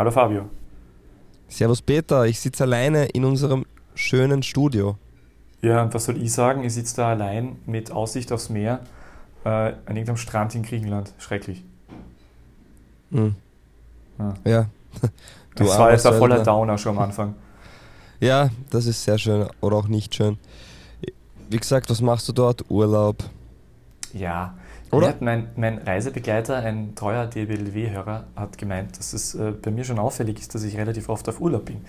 Hallo Fabio. Servus Peter, ich sitze alleine in unserem schönen Studio. Ja, und was soll ich sagen? Ich sitze da allein mit Aussicht aufs Meer äh, an irgendeinem Strand in Griechenland. Schrecklich. Hm. Ja. Ja. Du das war jetzt ein voller. Downer schon am Anfang. Ja, das ist sehr schön oder auch nicht schön. Wie gesagt, was machst du dort? Urlaub. Ja. Oder? Hat mein, mein Reisebegleiter, ein treuer DBLW-Hörer, hat gemeint, dass es äh, bei mir schon auffällig ist, dass ich relativ oft auf Urlaub bin.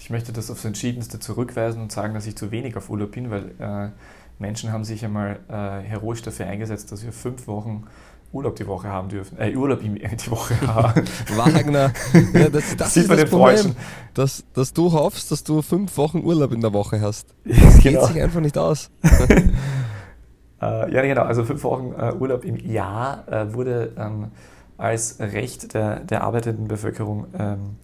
Ich möchte das aufs Entschiedenste zurückweisen und sagen, dass ich zu wenig auf Urlaub bin, weil äh, Menschen haben sich einmal äh, heroisch dafür eingesetzt, dass wir fünf Wochen Urlaub die Woche haben dürfen. Äh, Urlaub im- die Woche haben. Wagner. Ja, das das ist das Problem, dass, dass du hoffst, dass du fünf Wochen Urlaub in der Woche hast. Ja, Geht genau. sich einfach nicht aus. Äh, ja, genau. Also fünf Wochen äh, Urlaub im Jahr äh, wurde ähm, als Recht der, der arbeitenden Bevölkerung ähm,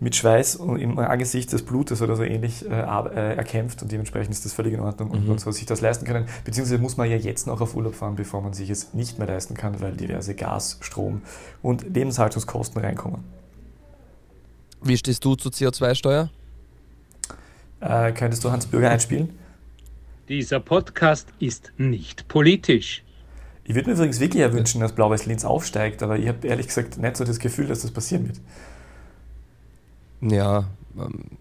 mit Schweiß und im Angesicht des Blutes oder so ähnlich äh, äh, erkämpft und dementsprechend ist das völlig in Ordnung und Mhm. man soll sich das leisten können. Beziehungsweise muss man ja jetzt noch auf Urlaub fahren, bevor man sich es nicht mehr leisten kann, weil diverse Gas, Strom und Lebenshaltungskosten reinkommen. Wie stehst du zur CO2-Steuer? Äh, könntest du Hans Bürger einspielen? Dieser Podcast ist nicht politisch. Ich würde mir übrigens wirklich ja wünschen, dass Blau-Weiß Linz aufsteigt, aber ich habe ehrlich gesagt nicht so das Gefühl, dass das passieren wird. Ja, ähm,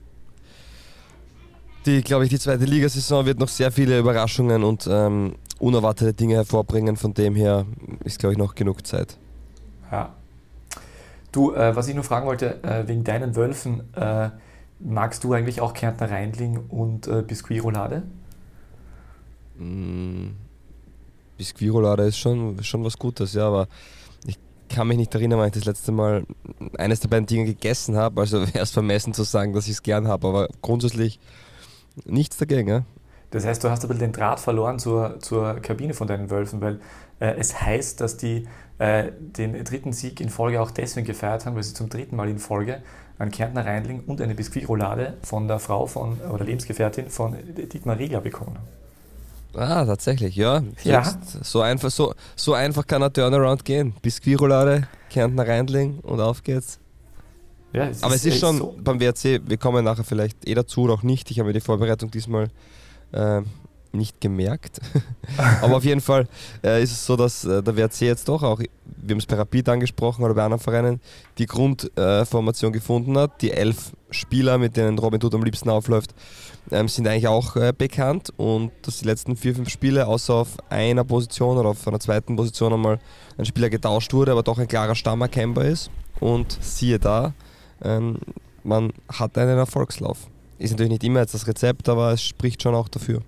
die, glaube ich, die zweite Ligasaison wird noch sehr viele Überraschungen und ähm, unerwartete Dinge hervorbringen. Von dem her ist, glaube ich, noch genug Zeit. Ja. Du, äh, was ich nur fragen wollte, äh, wegen deinen Wölfen, äh, magst du eigentlich auch Kärntner Reindling und äh, Biskuitroulade? Mm, Biskuitroulade ist schon, schon was Gutes, ja, aber ich kann mich nicht erinnern, wann ich das letzte Mal eines der beiden Dinge gegessen habe. Also wäre es vermessen zu sagen, dass ich es gern habe, aber grundsätzlich nichts dagegen. Ja? Das heißt, du hast ein bisschen den Draht verloren zur, zur Kabine von deinen Wölfen, weil äh, es heißt, dass die äh, den dritten Sieg in Folge auch deswegen gefeiert haben, weil sie zum dritten Mal in Folge einen Kärntner Reindling und eine Biskuitroulade von der Frau von oder Lebensgefährtin von Dietmar Riegler bekommen haben. Ah, tatsächlich, ja. Ja. So, einfach, so, so einfach kann ein Turnaround gehen. Biskuitroulade, Kärntner Reindling und auf geht's. Ja, Aber es ist schon so. beim WRC, wir kommen nachher vielleicht eh dazu oder auch nicht. Ich habe mir die Vorbereitung diesmal äh, nicht gemerkt. Aber auf jeden Fall äh, ist es so, dass äh, der WRC jetzt doch auch, wir haben es bei Rapid angesprochen oder bei anderen Vereinen, die Grundformation äh, gefunden hat. Die elf Spieler, mit denen Robin Hood am liebsten aufläuft, ähm, sind eigentlich auch äh, bekannt und dass die letzten vier, fünf Spiele außer auf einer Position oder auf einer zweiten Position einmal ein Spieler getauscht wurde, aber doch ein klarer Stamm erkennbar ist. Und siehe da, ähm, man hat einen Erfolgslauf. Ist natürlich nicht immer jetzt das Rezept, aber es spricht schon auch dafür.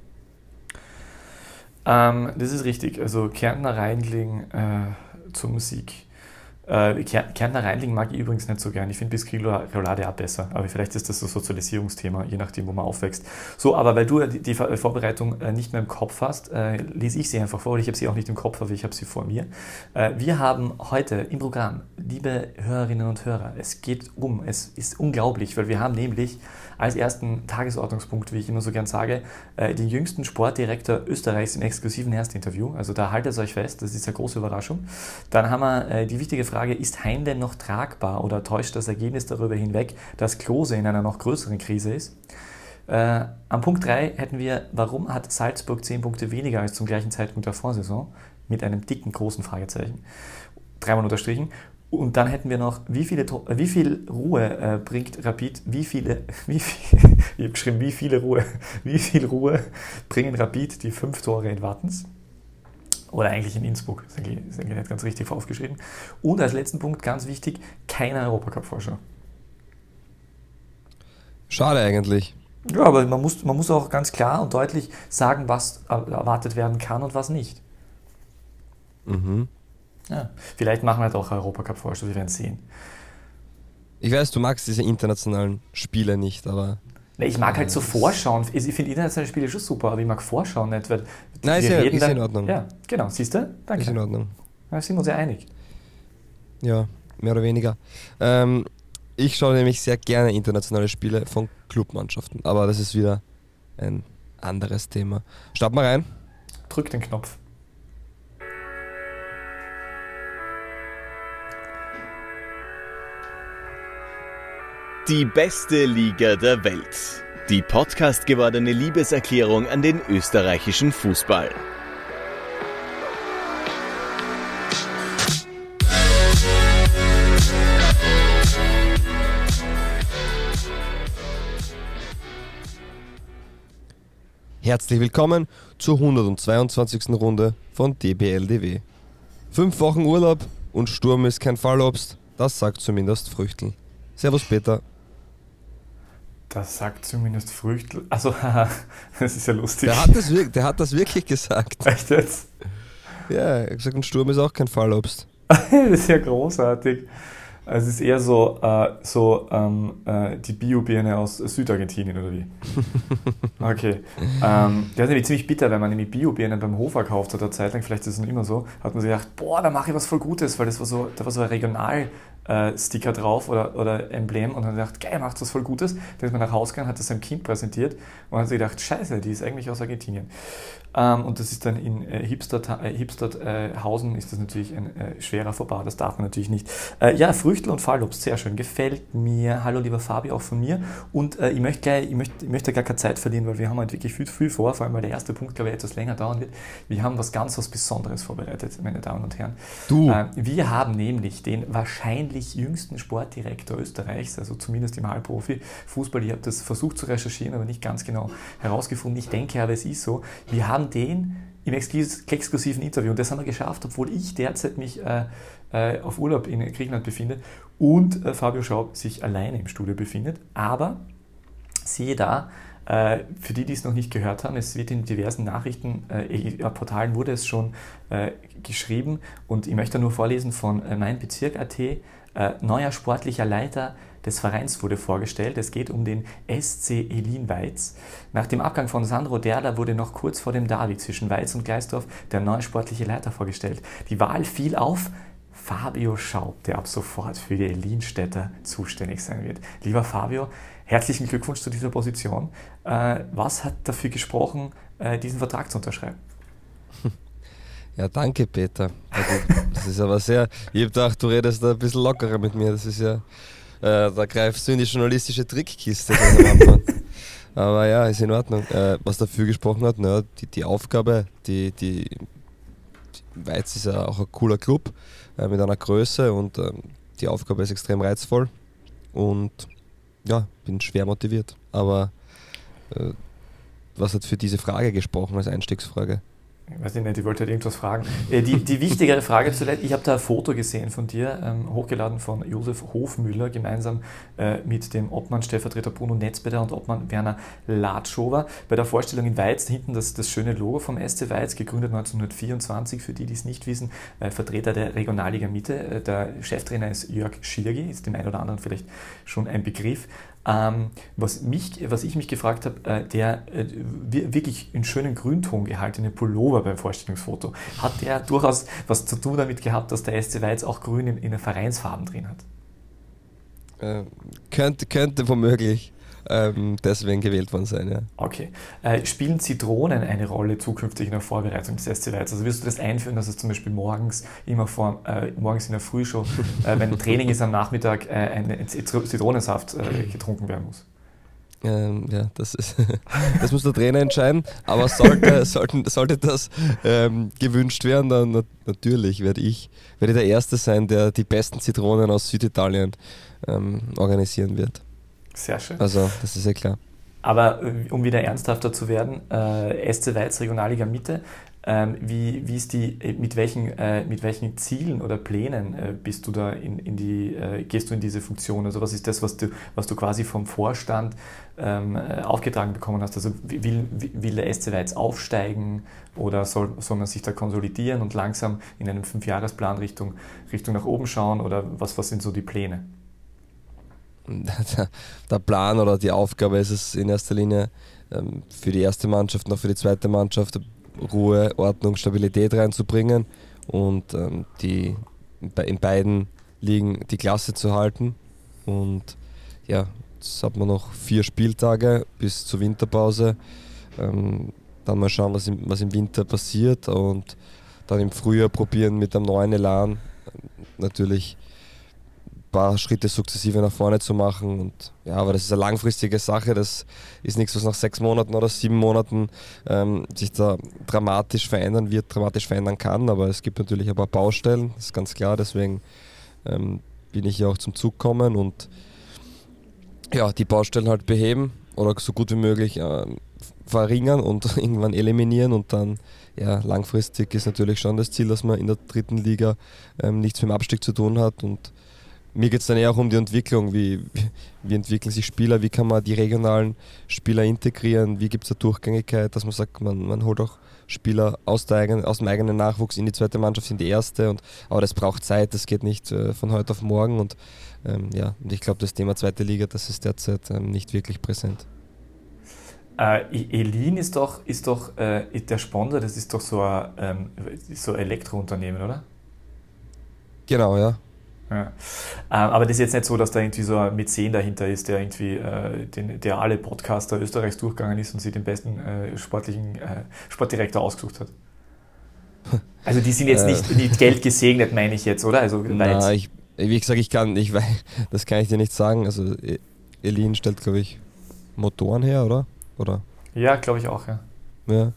Ähm, das ist richtig. Also Kärntner Reindling äh, zum Sieg. Äh, Kär- Kärntner Reindling mag ich übrigens nicht so gern. Ich finde Biskuitroulade auch besser. Aber vielleicht ist das so Sozialisierungsthema, je nachdem, wo man aufwächst. So, aber weil du die, Vorbereitung äh, nicht mehr im Kopf hast, äh, lese ich sie einfach vor. Ich habe sie auch nicht im Kopf, aber ich habe sie vor mir. Äh, wir haben heute im Programm, liebe Hörerinnen und Hörer, es geht um, es ist unglaublich, weil wir haben nämlich als ersten Tagesordnungspunkt, wie ich immer so gern sage, äh, den jüngsten Sportdirektor Österreichs im exklusiven Erstinterview. Also da haltet euch fest, das ist eine große Überraschung. Dann haben wir äh, die wichtige Frage, ist Hein denn noch tragbar oder täuscht das Ergebnis darüber hinweg, dass Klose in einer noch größeren Krise ist? Äh, am Punkt 3 hätten wir, warum hat Salzburg 10 Punkte weniger als zum gleichen Zeitpunkt der Vorsaison? Mit einem dicken, großen Fragezeichen. Dreimal unterstrichen. Und dann hätten wir noch, wie, viele, äh, wie viel Ruhe äh, bringt Rapid, wie viele, wie viel, ich habe geschrieben, wie viele Ruhe, wie viel Ruhe bringen Rapid die fünf Tore in Wattens? Oder eigentlich in Innsbruck, eigentlich, ist eigentlich nicht ganz richtig aufgeschrieben. Und als letzten Punkt, ganz wichtig, keine Europacup-Vorschau. Schade eigentlich. Ja, aber man muss, man muss auch ganz klar und deutlich sagen, was erwartet werden kann und was nicht. Mhm. Ja. Vielleicht machen wir doch Europacup-Vorschau, wir werden sehen. Ich weiß, du magst diese internationalen Spiele nicht, aber. Nee, Ich mag halt so vorschauen. Ich finde internationale Spiele schon super, aber ich mag vorschauen nicht. Weil Nein, ist ja- ist in Ordnung. Ja, genau. Siehst du? Ist in Danke. Ordnung. Da sind wir uns ja einig. Ja, mehr oder weniger. Ähm, ich schaue nämlich sehr gerne internationale Spiele von Clubmannschaften, aber das ist wieder ein anderes Thema. Starten wir rein. Drück den Knopf. Die beste Liga der Welt. Die Podcast gewordene Liebeserklärung an den österreichischen Fußball. Herzlich willkommen zur 122. Runde von DBLDW. Fünf Wochen Urlaub und Sturm ist kein Fallobst, das sagt zumindest Früchtel. Servus Peter. Das sagt zumindest Früchtel. Also, das ist ja lustig. Der hat das, der hat das wirklich gesagt. Echt jetzt? Ja, er hat gesagt, ein Sturm ist auch kein Fallobst. das ist ja großartig. Es ist eher so, äh, so ähm, äh, die Biobirne aus Südargentinien oder wie? Okay. ähm, der ist nämlich ziemlich bitter, wenn man nämlich Biobirnen beim Hofer kauft hat, eine Zeit lang, vielleicht ist es noch immer so, hat man sich gedacht, boah, da mache ich was voll Gutes, weil das war so, da war so ein Regional, äh, Sticker drauf oder, oder Emblem und dann gedacht, geil, macht das voll Gutes. Dann ist man nach Hause gegangen, hat das seinem Kind präsentiert und hat sich gedacht, scheiße, die ist eigentlich aus Argentinien. Ähm, und das ist dann in äh, Hipsterhausen äh, Hipster, äh, ist das natürlich ein äh, schwerer Fauxpas, das darf man natürlich nicht. Äh, ja, Früchtel und Fallobst, sehr schön, gefällt mir. Hallo lieber Fabi, auch von mir. Und äh, ich, möchte gleich, ich, möchte, ich möchte gar keine Zeit verlieren, weil wir haben halt wirklich viel, viel vor, vor allem weil der erste Punkt, glaube ich, etwas länger dauern wird. Wir haben was ganz was Besonderes vorbereitet, meine Damen und Herren. Du. wir haben nämlich den wahrscheinlich jüngsten Sportdirektor Österreichs, also zumindest im Halbprofi-Fußball. Ich habe das versucht zu recherchieren, aber nicht ganz genau herausgefunden. Ich denke aber, es ist so. Wir haben den im exklusiven Interview und das haben wir geschafft, obwohl ich derzeit mich äh, äh, auf Urlaub in Griechenland befinde und äh, Fabio Schaub sich alleine im Studio befindet. Aber siehe da, äh, für die, die es noch nicht gehört haben, es wird in diversen Nachrichtenportalen äh, wurde es schon äh, geschrieben und ich möchte nur vorlesen von mein Bezirk.at, neuer sportlicher Leiter des Vereins wurde vorgestellt. Es geht um den SC Elin Weiz. Nach dem Abgang von Sandro Derla wurde noch kurz vor dem Derby zwischen Weiz und Gleisdorf der neue sportliche Leiter vorgestellt. Die Wahl fiel auf Fabio Schaub, der ab sofort für die Elinstädter zuständig sein wird. Lieber Fabio, herzlichen Glückwunsch zu dieser Position. Äh, was hat dafür gesprochen, äh, diesen Vertrag zu unterschreiben? Ja, danke, Peter. Also, das ist aber sehr. Ich habe gedacht, du redest da ein bisschen lockerer mit mir. Das ist ja äh, da greifst du in die journalistische Trickkiste. Aber ja, ist in Ordnung. Äh, was dafür gesprochen hat, na, die, die Aufgabe, die, die, die Weiz ist ja auch ein cooler Club äh, mit einer Größe und äh, die Aufgabe ist extrem reizvoll und ja, bin schwer motiviert. Aber äh, was hat für diese Frage gesprochen als Einstiegsfrage? Weiß ich nicht, ich wollte halt irgendwas fragen. Äh, die, die wichtigere Frage zuletzt, ich habe da ein Foto gesehen von dir, ähm, hochgeladen von Josef Hofmüller, gemeinsam äh, mit dem Obmann Stellvertreter Bruno Netzbeder und Obmann Werner Latschower. Bei der Vorstellung in Weiz, hinten das, das schöne Logo vom SC Weiz, gegründet 1924, für die, die es nicht wissen, äh, Vertreter der Regionalliga Mitte. Äh, der Cheftrainer ist Jörg Schirgi, ist dem einen oder anderen vielleicht schon ein Begriff. Ähm, was, mich, was ich mich gefragt habe, äh, der äh, wirklich in schönen Grünton gehaltene Pullover beim Vorstellungsfoto, hat der durchaus was zu tun damit gehabt, dass der SC Weiz auch grün in, in den Vereinsfarben drin hat? Äh, könnte, könnte womöglich ähm, deswegen gewählt worden sein. Ja. Okay. Äh, spielen Zitronen eine Rolle zukünftig in der Vorbereitung des SC Weiz? Also wirst du das einführen, dass es zum Beispiel morgens immer vor, äh, morgens in der Früh schon, äh, wenn Training ist am Nachmittag, äh, ein Zitronensaft äh, getrunken werden muss? Ähm, ja, das, ist das muss der Trainer entscheiden. Aber sollte, sollten, sollte das ähm, gewünscht werden, dann na, natürlich werde ich, werde der Erste sein, der die besten Zitronen aus Süditalien ähm, organisieren wird. Sehr schön. Also, das ist ja klar. Aber äh, um wieder ernsthafter zu werden, äh, SC Weiz Regionalliga Mitte, ähm, wie, wie ist die, äh, mit, welchen, äh, mit welchen Zielen oder Plänen äh, bist du da in, in die, äh, gehst du in diese Funktion? Also was ist das, was du, was du quasi vom Vorstand ähm, äh, aufgetragen bekommen hast? Also will, will der SC Weiz aufsteigen oder soll, soll man sich da konsolidieren und langsam in einem Fünfjahresplan Richtung, Richtung nach oben schauen oder was, was sind so die Pläne? der Plan oder die Aufgabe ist es in erster Linie ähm, für die erste Mannschaft auch für die zweite Mannschaft Ruhe, Ordnung, Stabilität reinzubringen und ähm, die in beiden Ligen die Klasse zu halten. Und ja, jetzt hat man noch vier Spieltage bis zur Winterpause. Ähm, dann mal schauen, was im, was im Winter passiert und dann im Frühjahr probieren mit einem neuen Elan natürlich paar Schritte sukzessive nach vorne zu machen. Und ja, aber das ist eine langfristige Sache. Das ist nichts, was nach sechs Monaten oder sieben Monaten ähm, sich da dramatisch verändern wird, dramatisch verändern kann. Aber es gibt natürlich ein paar Baustellen, das ist ganz klar. Deswegen ähm, bin ich hier auch zum Zug kommen und ja, die Baustellen halt beheben oder so gut wie möglich äh, verringern und irgendwann eliminieren und dann ja, langfristig ist natürlich schon das Ziel, dass man in der dritten Liga ähm, nichts mit dem Abstieg zu tun hat und mir geht es dann eher auch um die Entwicklung, wie, wie entwickeln sich Spieler, wie kann man die regionalen Spieler integrieren, wie gibt es da Durchgängigkeit, dass man sagt, man, man holt auch Spieler aus, eigenen, aus dem eigenen Nachwuchs in die zweite Mannschaft, in die erste. Und, aber das braucht Zeit, das geht nicht äh, von heute auf morgen. Und, ähm, ja, und ich glaube, das Thema zweite Liga, das ist derzeit ähm, nicht wirklich präsent. Äh, Elin ist doch, ist doch äh, der Sponsor, das ist doch so ein ähm, so Elektrounternehmen, oder? Genau, ja. Ja. Ähm, aber das ist jetzt nicht so, dass da irgendwie so ein Mäzen dahinter ist, der irgendwie, äh, den, der alle Podcaster Österreichs durchgegangen ist und sich den besten äh, sportlichen äh, Sportdirektor ausgesucht hat. Also die sind jetzt nicht mit Geld gesegnet, meine ich jetzt, oder? Also Na, ich, wie gesagt, ich kann, ich weiß, das kann ich dir nicht sagen. Also e-, Elin stellt, glaube ich, Motoren her, oder? oder? Ja, glaube ich auch, ja. Ja.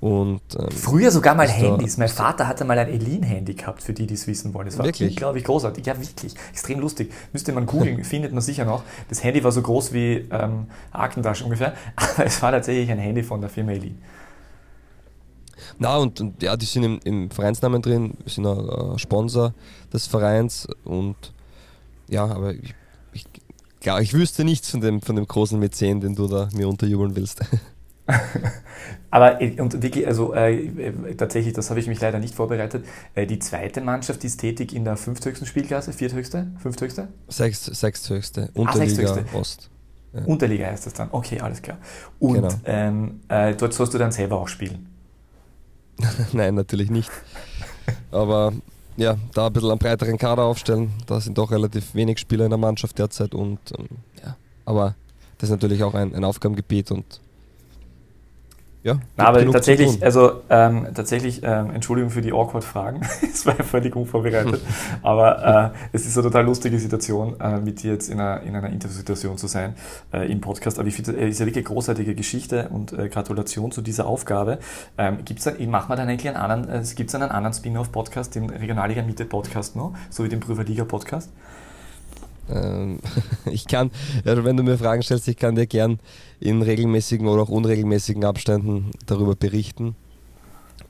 Und, ähm, Früher sogar mal Handys. Mein Vater hatte mal ein Elin-Handy gehabt, für die, die es wissen wollen. Das war wirklich? glaube ich, großartig. Ja, wirklich. Extrem lustig. Müsste man googeln, findet man sicher noch. Das Handy war so groß wie ähm, Aktentasche ungefähr, aber es war tatsächlich ein Handy von der Firma Elin. Na, und, und ja, die sind im, im Vereinsnamen drin, sind ein Sponsor des Vereins und ja, aber ich, ich, klar, ich wüsste nichts von dem, von dem großen Mäzen, den du da mir unterjubeln willst. Aber äh, und wirklich, also äh, äh, tatsächlich, das habe ich mich leider nicht vorbereitet. Äh, die zweite Mannschaft ist tätig in der fünfthöchsten Spielklasse, vierthöchste, fünfthöchste? Sechst, sechsthöchste, ah, Unterliga ah, sechsthöchste. Ost. Ja. Unterliga heißt das dann. Okay, alles klar. Und genau. ähm, äh, dort sollst du dann selber auch spielen. Nein, natürlich nicht. Aber ja, da ein bisschen einen breiteren Kader aufstellen. Da sind doch relativ wenig Spieler in der Mannschaft derzeit und ähm, ja, aber das ist natürlich auch ein, ein Aufgabengebiet und ja, Na, aber tatsächlich, also ähm, tatsächlich, ähm, Entschuldigung für die awkward Fragen, es war ja völlig unvorbereitet, aber äh, es ist eine total lustige Situation, äh, mit dir jetzt in einer, in einer Interviewsituation zu sein äh, im Podcast. Aber ich finde, es ist ja wirklich eine großartige Geschichte und äh, Gratulation zu dieser Aufgabe. Ähm, gibt's dann, machen wir dann eigentlich einen anderen, äh, gibt es einen anderen Spin-off-Podcast, den Regionalliga Mitte Podcast noch, so wie den Prüferliga Podcast? Ähm, ich kann, also wenn du mir Fragen stellst, ich kann dir gern in regelmäßigen oder auch unregelmäßigen Abständen darüber berichten.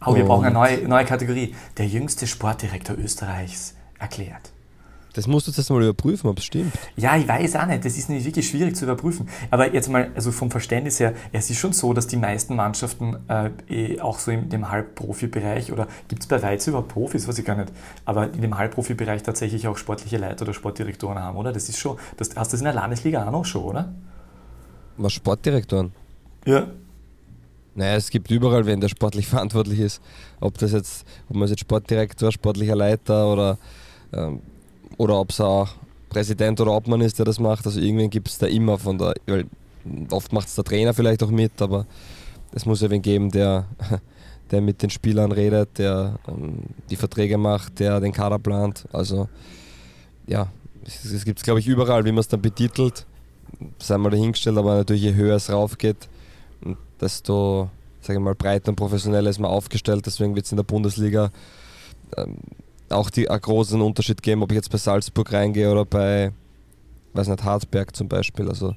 Oh, wir brauchen eine neue, neue Kategorie. Der jüngste Sportdirektor Österreichs erklärt. Das musst du jetzt mal überprüfen, ob es stimmt. Ja, ich weiß auch nicht. Das ist nämlich wirklich schwierig zu überprüfen. Aber jetzt mal, also vom Verständnis her, es ist schon so, dass die meisten Mannschaften äh, eh auch so in dem Halbprofi-Bereich oder gibt es bei Weiz überhaupt Profis, weiß ich gar nicht, aber in dem Halbprofi-Bereich tatsächlich auch sportliche Leiter oder Sportdirektoren haben, oder? Das ist schon, das, hast du das in der Landesliga auch noch schon, oder? Was Sportdirektoren? Ja. Naja, es gibt überall wen, der sportlich verantwortlich ist. Ob das jetzt, ob man jetzt Sportdirektor, sportlicher Leiter oder ähm, oder ob es auch Präsident oder Obmann ist, der das macht. Also irgendwen gibt es da immer von der, weil oft macht es der Trainer vielleicht auch mit, aber es muss ja wen geben, der, der mit den Spielern redet, der ähm, die Verträge macht, der den Kader plant. Also ja, es, gibt es glaube ich überall, wie man es dann betitelt, sei mal dahingestellt, aber natürlich je höher es raufgeht, desto sage ich mal, breiter und professioneller ist man aufgestellt. Deswegen wird es in der Bundesliga ähm, auch die, einen großen Unterschied geben, ob ich jetzt bei Salzburg reingehe oder bei, weiß nicht, Harzberg zum Beispiel. Also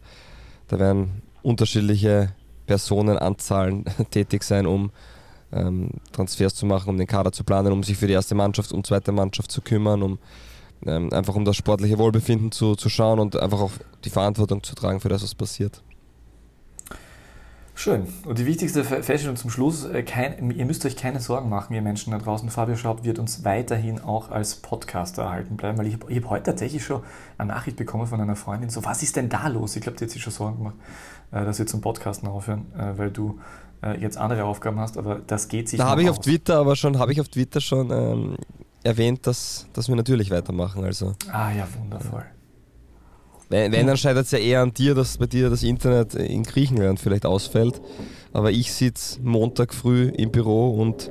da werden unterschiedliche Personenanzahlen tätig sein, um ähm, Transfers zu machen, um den Kader zu planen, um sich für die erste Mannschaft und zweite Mannschaft zu kümmern, um ähm, einfach um das sportliche Wohlbefinden zu, zu schauen und einfach auch die Verantwortung zu tragen für das, was passiert. Schön. Und die wichtigste Feststellung zum Schluss, äh, kein, ihr müsst euch keine Sorgen machen, ihr Menschen da draußen. Fabio Schaub wird uns weiterhin auch als Podcaster erhalten bleiben, weil ich habe hab heute tatsächlich schon eine Nachricht bekommen von einer Freundin, so, was ist denn da los? Ich glaube, die hat sich schon Sorgen gemacht, äh, dass wir zum Podcasten aufhören, äh, weil du jetzt andere Aufgaben hast, aber das geht sich Da habe ich auf Twitter aber schon, habe ich auf Twitter schon ähm, erwähnt, dass, dass wir natürlich weitermachen. Also. Ah ja, wundervoll. Wenn, wenn dann scheitert es ja eher an dir, dass bei dir das Internet in Griechenland vielleicht ausfällt. Aber ich sitze Montag früh im Büro und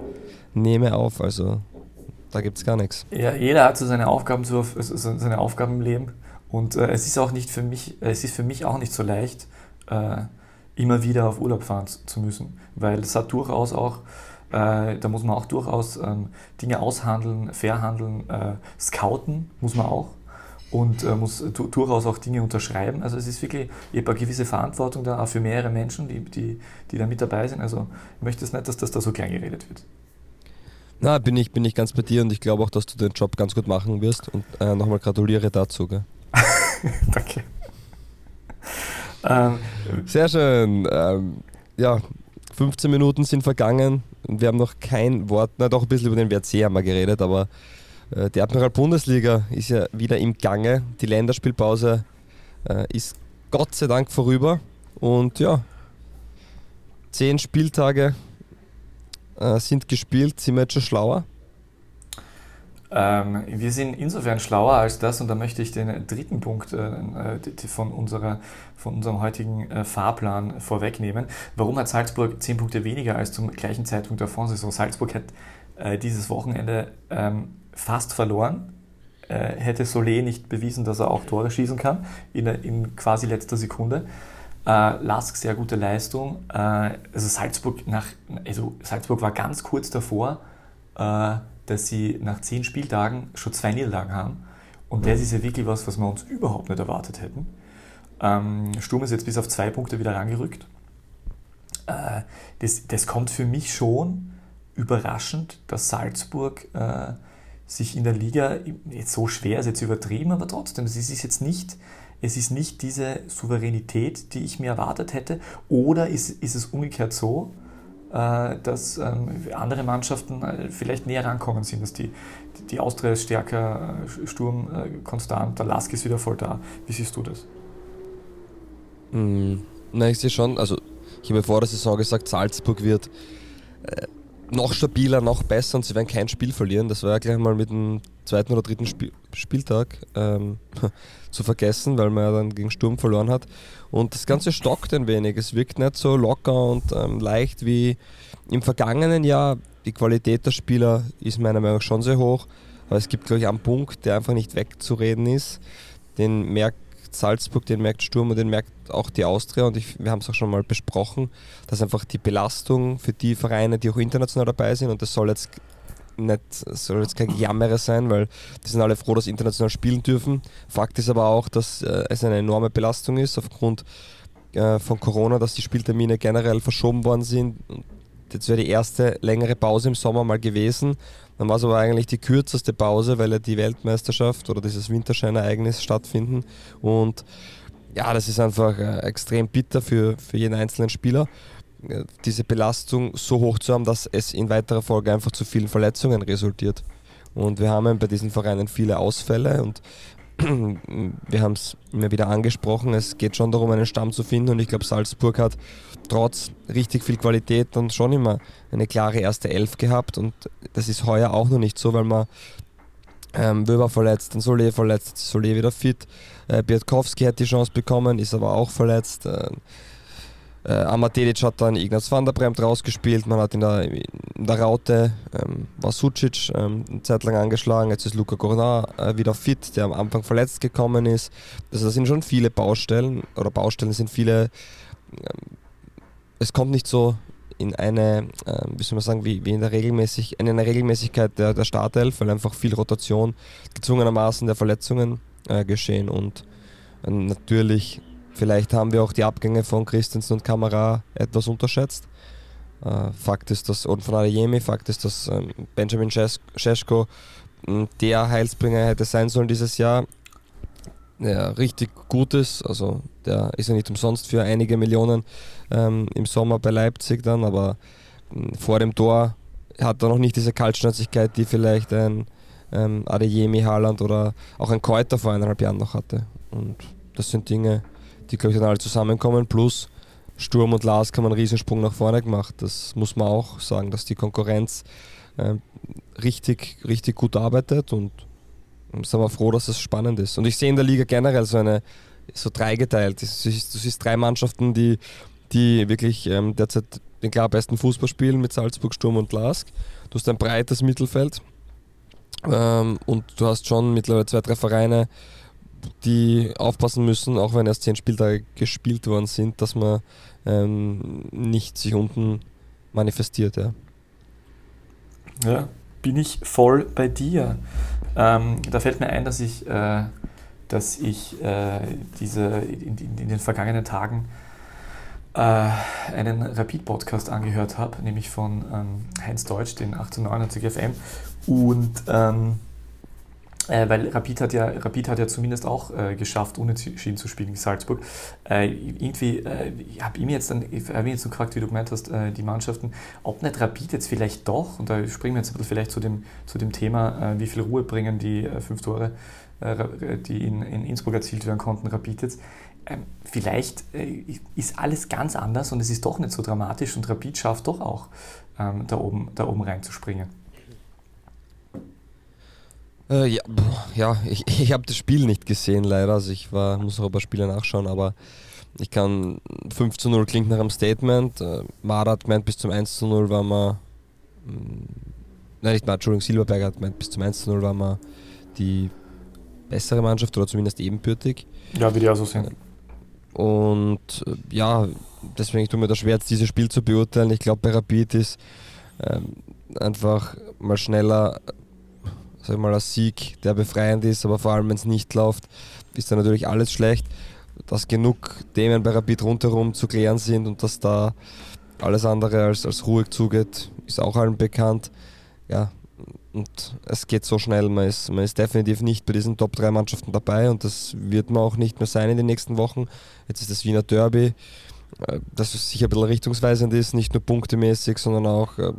nehme auf. Also da gibt es gar nichts. Ja, jeder hat so seine Aufgaben, so, seine Aufgaben im Leben. Und äh, es ist auch nicht für mich, es ist für mich auch nicht so leicht, äh, immer wieder auf Urlaub fahren zu müssen. Weil es hat durchaus auch, äh, da muss man auch durchaus ähm, Dinge aushandeln, verhandeln, äh, scouten muss man auch und äh, muss durchaus auch Dinge unterschreiben. Also es ist wirklich, ich habe eine gewisse Verantwortung da auch für mehrere Menschen, die, die, die da mit dabei sind. Also ich möchte es nicht, dass das da so klein geredet wird. Na, bin ich, bin ich ganz bei dir und ich glaube auch, dass du den Job ganz gut machen wirst und äh, nochmal gratuliere dazu. Gell? Danke. Ähm, Sehr schön. Ähm, ja, 15 Minuten sind vergangen und wir haben noch kein Wort, na doch ein bisschen über den WRC haben wir geredet, aber äh, die Admiral Bundesliga ist ja wieder im Gange. Die Länderspielpause äh, ist Gott sei Dank vorüber und ja, zehn Spieltage äh, sind gespielt. Sind wir jetzt schon schlauer? Ähm, wir sind insofern schlauer als das, und da möchte ich den dritten Punkt äh, von, unserer, von unserem heutigen äh, Fahrplan vorwegnehmen. Warum hat Salzburg zehn Punkte weniger als zum gleichen Zeitpunkt der Vorsaison? Salzburg hat äh, dieses Wochenende ähm, fast verloren. Äh, hätte Solé nicht bewiesen, dass er auch Tore schießen kann, in, in quasi letzter Sekunde. Äh, Lask sehr gute Leistung. Äh, also Salzburg nach, also Salzburg war ganz kurz davor, äh, dass sie nach zehn Spieltagen schon zwei Niederlagen haben. Und das ist ja wirklich was, was wir uns überhaupt nicht erwartet hätten. Ähm, Sturm ist jetzt bis auf zwei Punkte wieder rangerückt. Äh, das, das kommt für mich schon überraschend, dass Salzburg äh, sich in der Liga jetzt so schwer ist jetzt übertrieben, aber trotzdem, es ist jetzt nicht, es ist nicht diese Souveränität, die ich mir erwartet hätte, oder ist, ist es umgekehrt so, äh, dass ähm, andere Mannschaften äh, vielleicht näher rankommen sind, dass die, die Austria ist stärker, äh, Sturm konstant, der Lask ist wieder voll da. Wie siehst du das? Mm, na, ich sehe schon, also ich habe vor der Saison gesagt, Salzburg wird noch stabiler, noch besser und sie werden kein Spiel verlieren. Das war ja gleich mal mit dem zweiten oder dritten Spiel Spieltag ähm, zu vergessen, weil man ja dann gegen Sturm verloren hat. Und das Ganze stockt ein wenig. Es wirkt nicht so locker und ähm, leicht wie im vergangenen Jahr. Die Qualität der Spieler ist meiner Meinung nach schon sehr hoch. Aber es gibt, glaube ich, einen Punkt, der einfach nicht wegzureden ist. Den merkt Salzburg, den merkt Sturm und den merkt auch die Austria. Und ich, wir haben es auch schon mal besprochen, dass einfach die Belastung für die Vereine, die auch international dabei sind, und das soll jetzt nicht, soll jetzt kein Jammere sein, weil die sind alle froh, dass sie international spielen dürfen. Fakt ist aber auch, dass äh, es eine enorme Belastung ist aufgrund äh, von Corona, dass die Spieltermine generell verschoben worden sind. Jetzt wäre die erste längere Pause im Sommer mal gewesen. Dann war es aber eigentlich die kürzeste Pause, weil ja die Weltmeisterschaft oder dieses Winterscheinereignis stattfinden. Und ja, das ist einfach äh, extrem bitter für, für jeden einzelnen Spieler, äh, diese Belastung so hoch zu haben, dass es in weiterer Folge einfach zu vielen Verletzungen resultiert. Und wir haben bei diesen Vereinen viele Ausfälle und wir haben es immer wieder angesprochen, es geht schon darum, einen Stamm zu finden und ich glaube, Salzburg hat trotz richtig viel Qualität dann schon immer eine klare erste Elf gehabt und das ist heuer auch noch nicht so, weil man ähm, Wöber verletzt, dann Solé verletzt, Solé wieder fit, äh, Biatkowski hat die Chance bekommen, ist aber auch verletzt. Äh, äh, Amatedic hat dann Ignaz van der Bremt rausgespielt, man hat in der, in der Raute ähm, war Sucic ähm, eine Zeit lang angeschlagen, jetzt ist Luca Gournat äh, wieder fit, der am Anfang verletzt gekommen ist. Also das sind schon viele Baustellen, oder Baustellen sind viele, ähm, es kommt nicht so in eine, äh, wie soll man sagen, wie, wie in, der Regelmäßig, in einer Regelmäßigkeit der, der Startelf, weil einfach viel Rotation gezwungenermaßen der Verletzungen äh, geschehen und äh, natürlich Vielleicht haben wir auch die Abgänge von Christensen und Kamera etwas unterschätzt. Äh, Fakt ist, dass, und von Adeyemi, Fakt ist, dass ähm, Benjamin Scheschko hm, der Heilsbringer hätte sein sollen dieses Jahr. Ja, richtig gut ist, also der ist ja nicht umsonst für einige Millionen ähm, im Sommer bei Leipzig dann, aber ähm, vor dem Tor hat er noch nicht diese Kaltschnäuzigkeit, die vielleicht ein ähm, Adeyemi, Haaland oder auch ein Keuter vor eineinhalb Jahren noch hatte. Und das sind Dinge, die, glaube ich, dann alle zusammenkommen. Plus Sturm und Lars haben einen Riesensprung nach vorne gemacht. Das muss man auch sagen, dass die Konkurrenz äh, richtig, richtig gut arbeitet und sind wir froh, dass es spannend ist. Und ich sehe in der Liga generell so eine, so dreigeteilt. Du siehst, du siehst drei Mannschaften, die, die wirklich ähm, derzeit den klar besten Fußball spielen mit Salzburg, Sturm und Lask. Du hast ein breites Mittelfeld Ähm, und du hast schon mittlerweile zwei, drei Vereine, die aufpassen müssen, auch wenn erst zehn Spieltage gespielt worden sind, dass man ähm, nicht sich unten manifestiert. Ja. ja, bin ich voll bei dir. Ähm, da fällt mir ein, dass ich, äh, dass ich äh, diese in, in, in, den vergangenen Tagen äh, einen Rapid-Podcast angehört habe, nämlich von ähm, Heinz Deutsch, den 1899 FM. Und ähm, äh, weil Rapid hat, ja, Rapid hat ja zumindest auch äh, geschafft, unentschieden zu spielen gegen Salzburg. Äh, irgendwie äh, habe ich mir jetzt dann, ich habe jetzt so gefragt, wie du gemeint hast, äh, die Mannschaften, ob nicht Rapid jetzt vielleicht doch, und da springen wir jetzt vielleicht zu dem, zu dem Thema, äh, wie viel Ruhe bringen die fünf Tore, die in, in, Innsbruck erzielt werden konnten, Rapid jetzt. Ähm, vielleicht ist alles ganz anders und es ist doch nicht so dramatisch und Rapid schafft doch auch, ähm, da, oben, da oben reinzuspringen. Äh, ja, ja, ich, ich habe das Spiel nicht gesehen leider. Also ich war, muss noch ein paar Spiele nachschauen, aber ich kann 5 zu 0 klingt nach einem Statement. Äh, Marat meint bis zum 1 zu 0 war man. Mh, mm, nein, nicht Marat, Entschuldigung, Silberberger hat meint bis zum 1 zu 0 war man die bessere Mannschaft oder zumindest ebenbürtig. Ja, wie die auch so sind. Und äh, ja, deswegen tut mir das schwer, jetzt dieses Spiel zu beurteilen. Ich glaube, bei Rapid ist ähm, einfach mal schneller sag mal, ein Sieg, der befreiend ist, aber vor allem, wenn es nicht läuft, ist dann natürlich alles schlecht. Dass genug Themen bei Rapid rundherum zu klären sind und dass da alles andere als, als ruhig zugeht, ist auch allen bekannt. Ja, und es geht so schnell, man ist, man ist definitiv nicht bei diesen Top 3 Mannschaften dabei und das wird man auch nicht mehr sein in den nächsten Wochen. Jetzt ist das Wiener Derby, äh, das sicher ein bisschen richtungsweisend ist, nicht nur punktemäßig, sondern auch äh,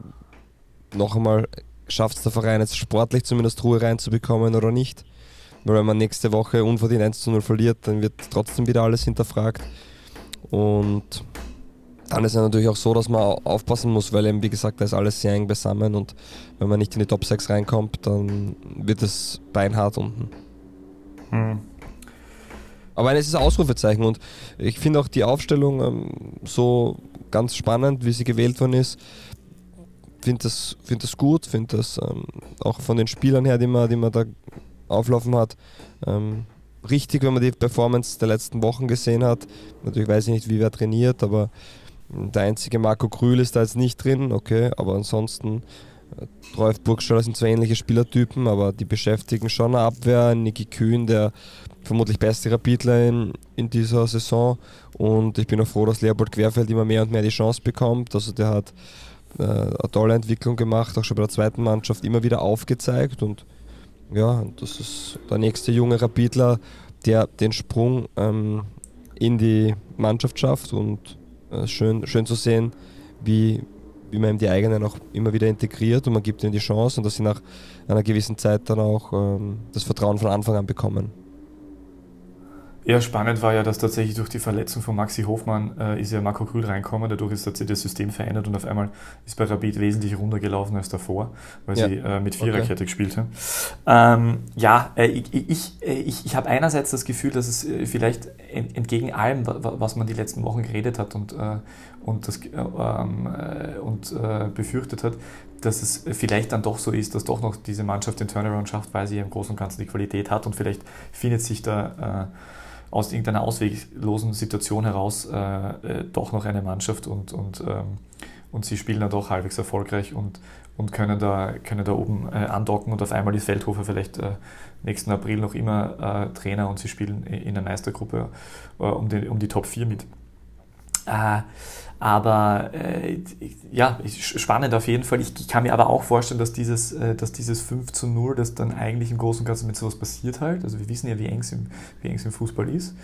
noch einmal schafft es der Verein jetzt sportlich zumindest Ruhe reinzubekommen oder nicht. Weil wenn man nächste Woche unverdient 1 zu 0 verliert, dann wird trotzdem wieder alles hinterfragt. Und dann ist es natürlich auch so, dass man aufpassen muss, weil eben, wie gesagt, da ist alles sehr eng beisammen und wenn man nicht in die Top 6 reinkommt, dann wird es beinhart unten. Hm. Aber es ist ein Ausrufezeichen und ich finde auch die Aufstellung ähm, so ganz spannend, wie sie gewählt worden ist finde das, find das gut, finde das ähm, auch von den Spielern her, die man, die man da auflaufen hat, ähm, richtig, wenn man die Performance der letzten Wochen gesehen hat. Natürlich weiß ich nicht, wie wer trainiert, aber der einzige Marco Krühl ist da jetzt nicht drin, okay, aber ansonsten äh, Rolf Burgstaller sind zwei ähnliche Spielertypen, aber die beschäftigen schon eine Abwehr. Niki Kühn, der vermutlich beste Rapidler in, in dieser Saison. Und ich bin auch froh, dass Leopold Querfeld immer mehr und mehr die Chance bekommt. Also der hat eine tolle Entwicklung gemacht, auch schon bei der zweiten Mannschaft immer wieder aufgezeigt und ja, das ist der nächste junge Rapidler, der den Sprung ähm, in die Mannschaft schafft und äh, schön, schön zu sehen, wie, wie man ihm die eigenen auch immer wieder integriert und man gibt ihnen die Chance und dass sie nach einer gewissen Zeit dann auch ähm, das Vertrauen von Anfang an bekommen. Ja, spannend war ja, dass tatsächlich durch die Verletzung von Maxi Hofmann äh, ist ja Marco Krühl reinkommen. Dadurch ist tatsächlich das System verändert und auf einmal ist bei Rapid wesentlich runtergelaufen als davor, weil ja. sie äh, mit Viererkette okay. gespielt haben. Ähm, ja, äh, ich, ich, äh, ich, ich habe einerseits das Gefühl, dass es äh, vielleicht entgegen allem, was man die letzten Wochen geredet hat und, äh, und, das, ähm, und befürchtet hat, dass es vielleicht dann doch so ist, dass doch noch diese Mannschaft den Turnaround schafft, weil sie im Großen und Ganzen die Qualität hat und vielleicht findet sich da aus irgendeiner ausweglosen Situation heraus äh, äh, doch noch eine Mannschaft und, und, ähm, und sie spielen dann doch halbwegs erfolgreich und, und können, da, können da oben äh, andocken und auf einmal ist Feldhofer vielleicht äh, nächsten April noch immer äh, Trainer und sie spielen in der Meistergruppe äh, um, die, um die Top 4 mit. Aber äh, ja, spannend auf jeden Fall. Ich, ich, kann mir aber auch vorstellen, dass dieses, äh, dass dieses 5 zu 0, das dann eigentlich im Großen und Ganzen mit sowas passiert halt. Also wir wissen ja, wie eng es im, im Fußball ist.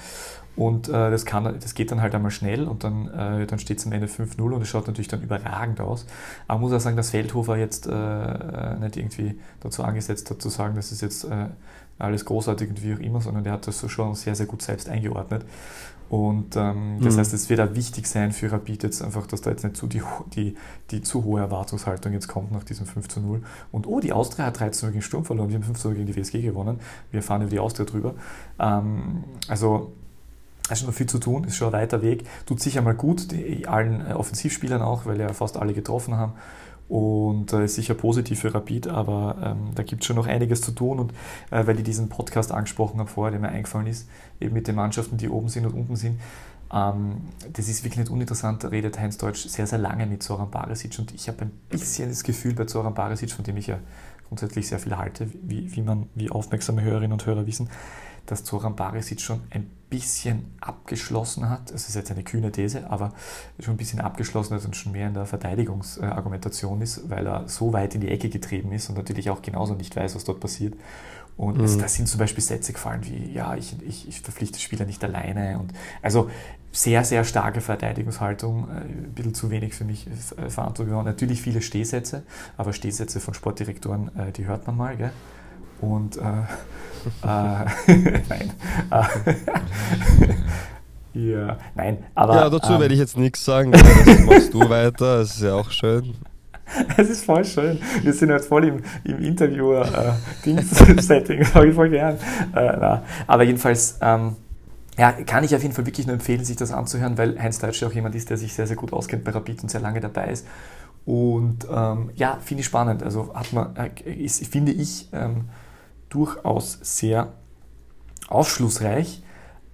Und äh, das, kann, das geht dann halt einmal schnell und dann, äh, dann steht es am Ende 5-0 und es schaut natürlich dann überragend aus. Aber muss auch sagen, dass Feldhofer jetzt äh, äh, nicht irgendwie dazu angesetzt hat, zu sagen, das ist jetzt äh, alles großartig und wie auch immer, sondern der hat das so schon sehr, sehr gut selbst eingeordnet. Und ähm, das mhm. heißt, es wird auch wichtig sein für Rapid jetzt einfach, dass da jetzt nicht zu die, die, die zu hohe Erwartungshaltung jetzt kommt nach diesem 5 zu 0. Und oh, die Austria hat 13 gegen Sturm verloren, wir haben 5 zu 0 gegen die WSG gewonnen. Wir fahren über die Austria drüber. Ähm, also es ist noch viel zu tun, ist schon ein weiter Weg. Tut sicher mal gut, die, allen Offensivspielern auch, weil ja fast alle getroffen haben. Und äh, sicher positiv für Rapid, aber ähm, da gibt es schon noch einiges zu tun. Und äh, weil ich diesen Podcast angesprochen habe vorher, der mir eingefallen ist, eben mit den Mannschaften, die oben sind und unten sind, ähm, das ist wirklich nicht uninteressant, da redet Heinz Deutsch sehr, sehr lange mit Zoran Barisic und ich habe ein bisschen das Gefühl bei Zoran Barisic, von dem ich ja grundsätzlich sehr viel halte, wie, wie, man, wie aufmerksame Hörerinnen und Hörer wissen, dass Zoran Barisic schon ein bisschen abgeschlossen hat. Das ist jetzt eine kühne These, aber schon ein bisschen abgeschlossen hat und schon mehr in der Verteidigungsargumentation ist, weil er so weit in die Ecke getrieben ist und natürlich auch genauso nicht weiß, was dort passiert. Und mhm. da sind zum Beispiel Sätze gefallen wie, ja, ich, ich, ich verpflichte Spieler nicht alleine. Und also sehr, sehr starke Verteidigungshaltung, äh, ein bisschen zu wenig für mich äh, Verantwortung. Natürlich viele Stehsätze, aber Stehsätze von Sportdirektoren, äh, die hört man mal. Gell? Und äh, nein. ja, nein, aber. Ja, dazu ähm, werde ich jetzt nichts sagen. Das machst du weiter, das ist ja auch schön. Es ist voll schön. Wir sind jetzt voll im, im Interviewer-Dings-Setting, äh, habe ich voll gern. Äh, aber jedenfalls, ähm, ja, kann ich auf jeden Fall wirklich nur empfehlen, sich das anzuhören, weil Heinz Deutsch auch jemand ist, der sich sehr, sehr gut auskennt bei Rapid und sehr lange dabei ist. Und ähm, ja, finde ich spannend. Also hat man, äh, ist, finde ich, ähm, durchaus sehr aufschlussreich.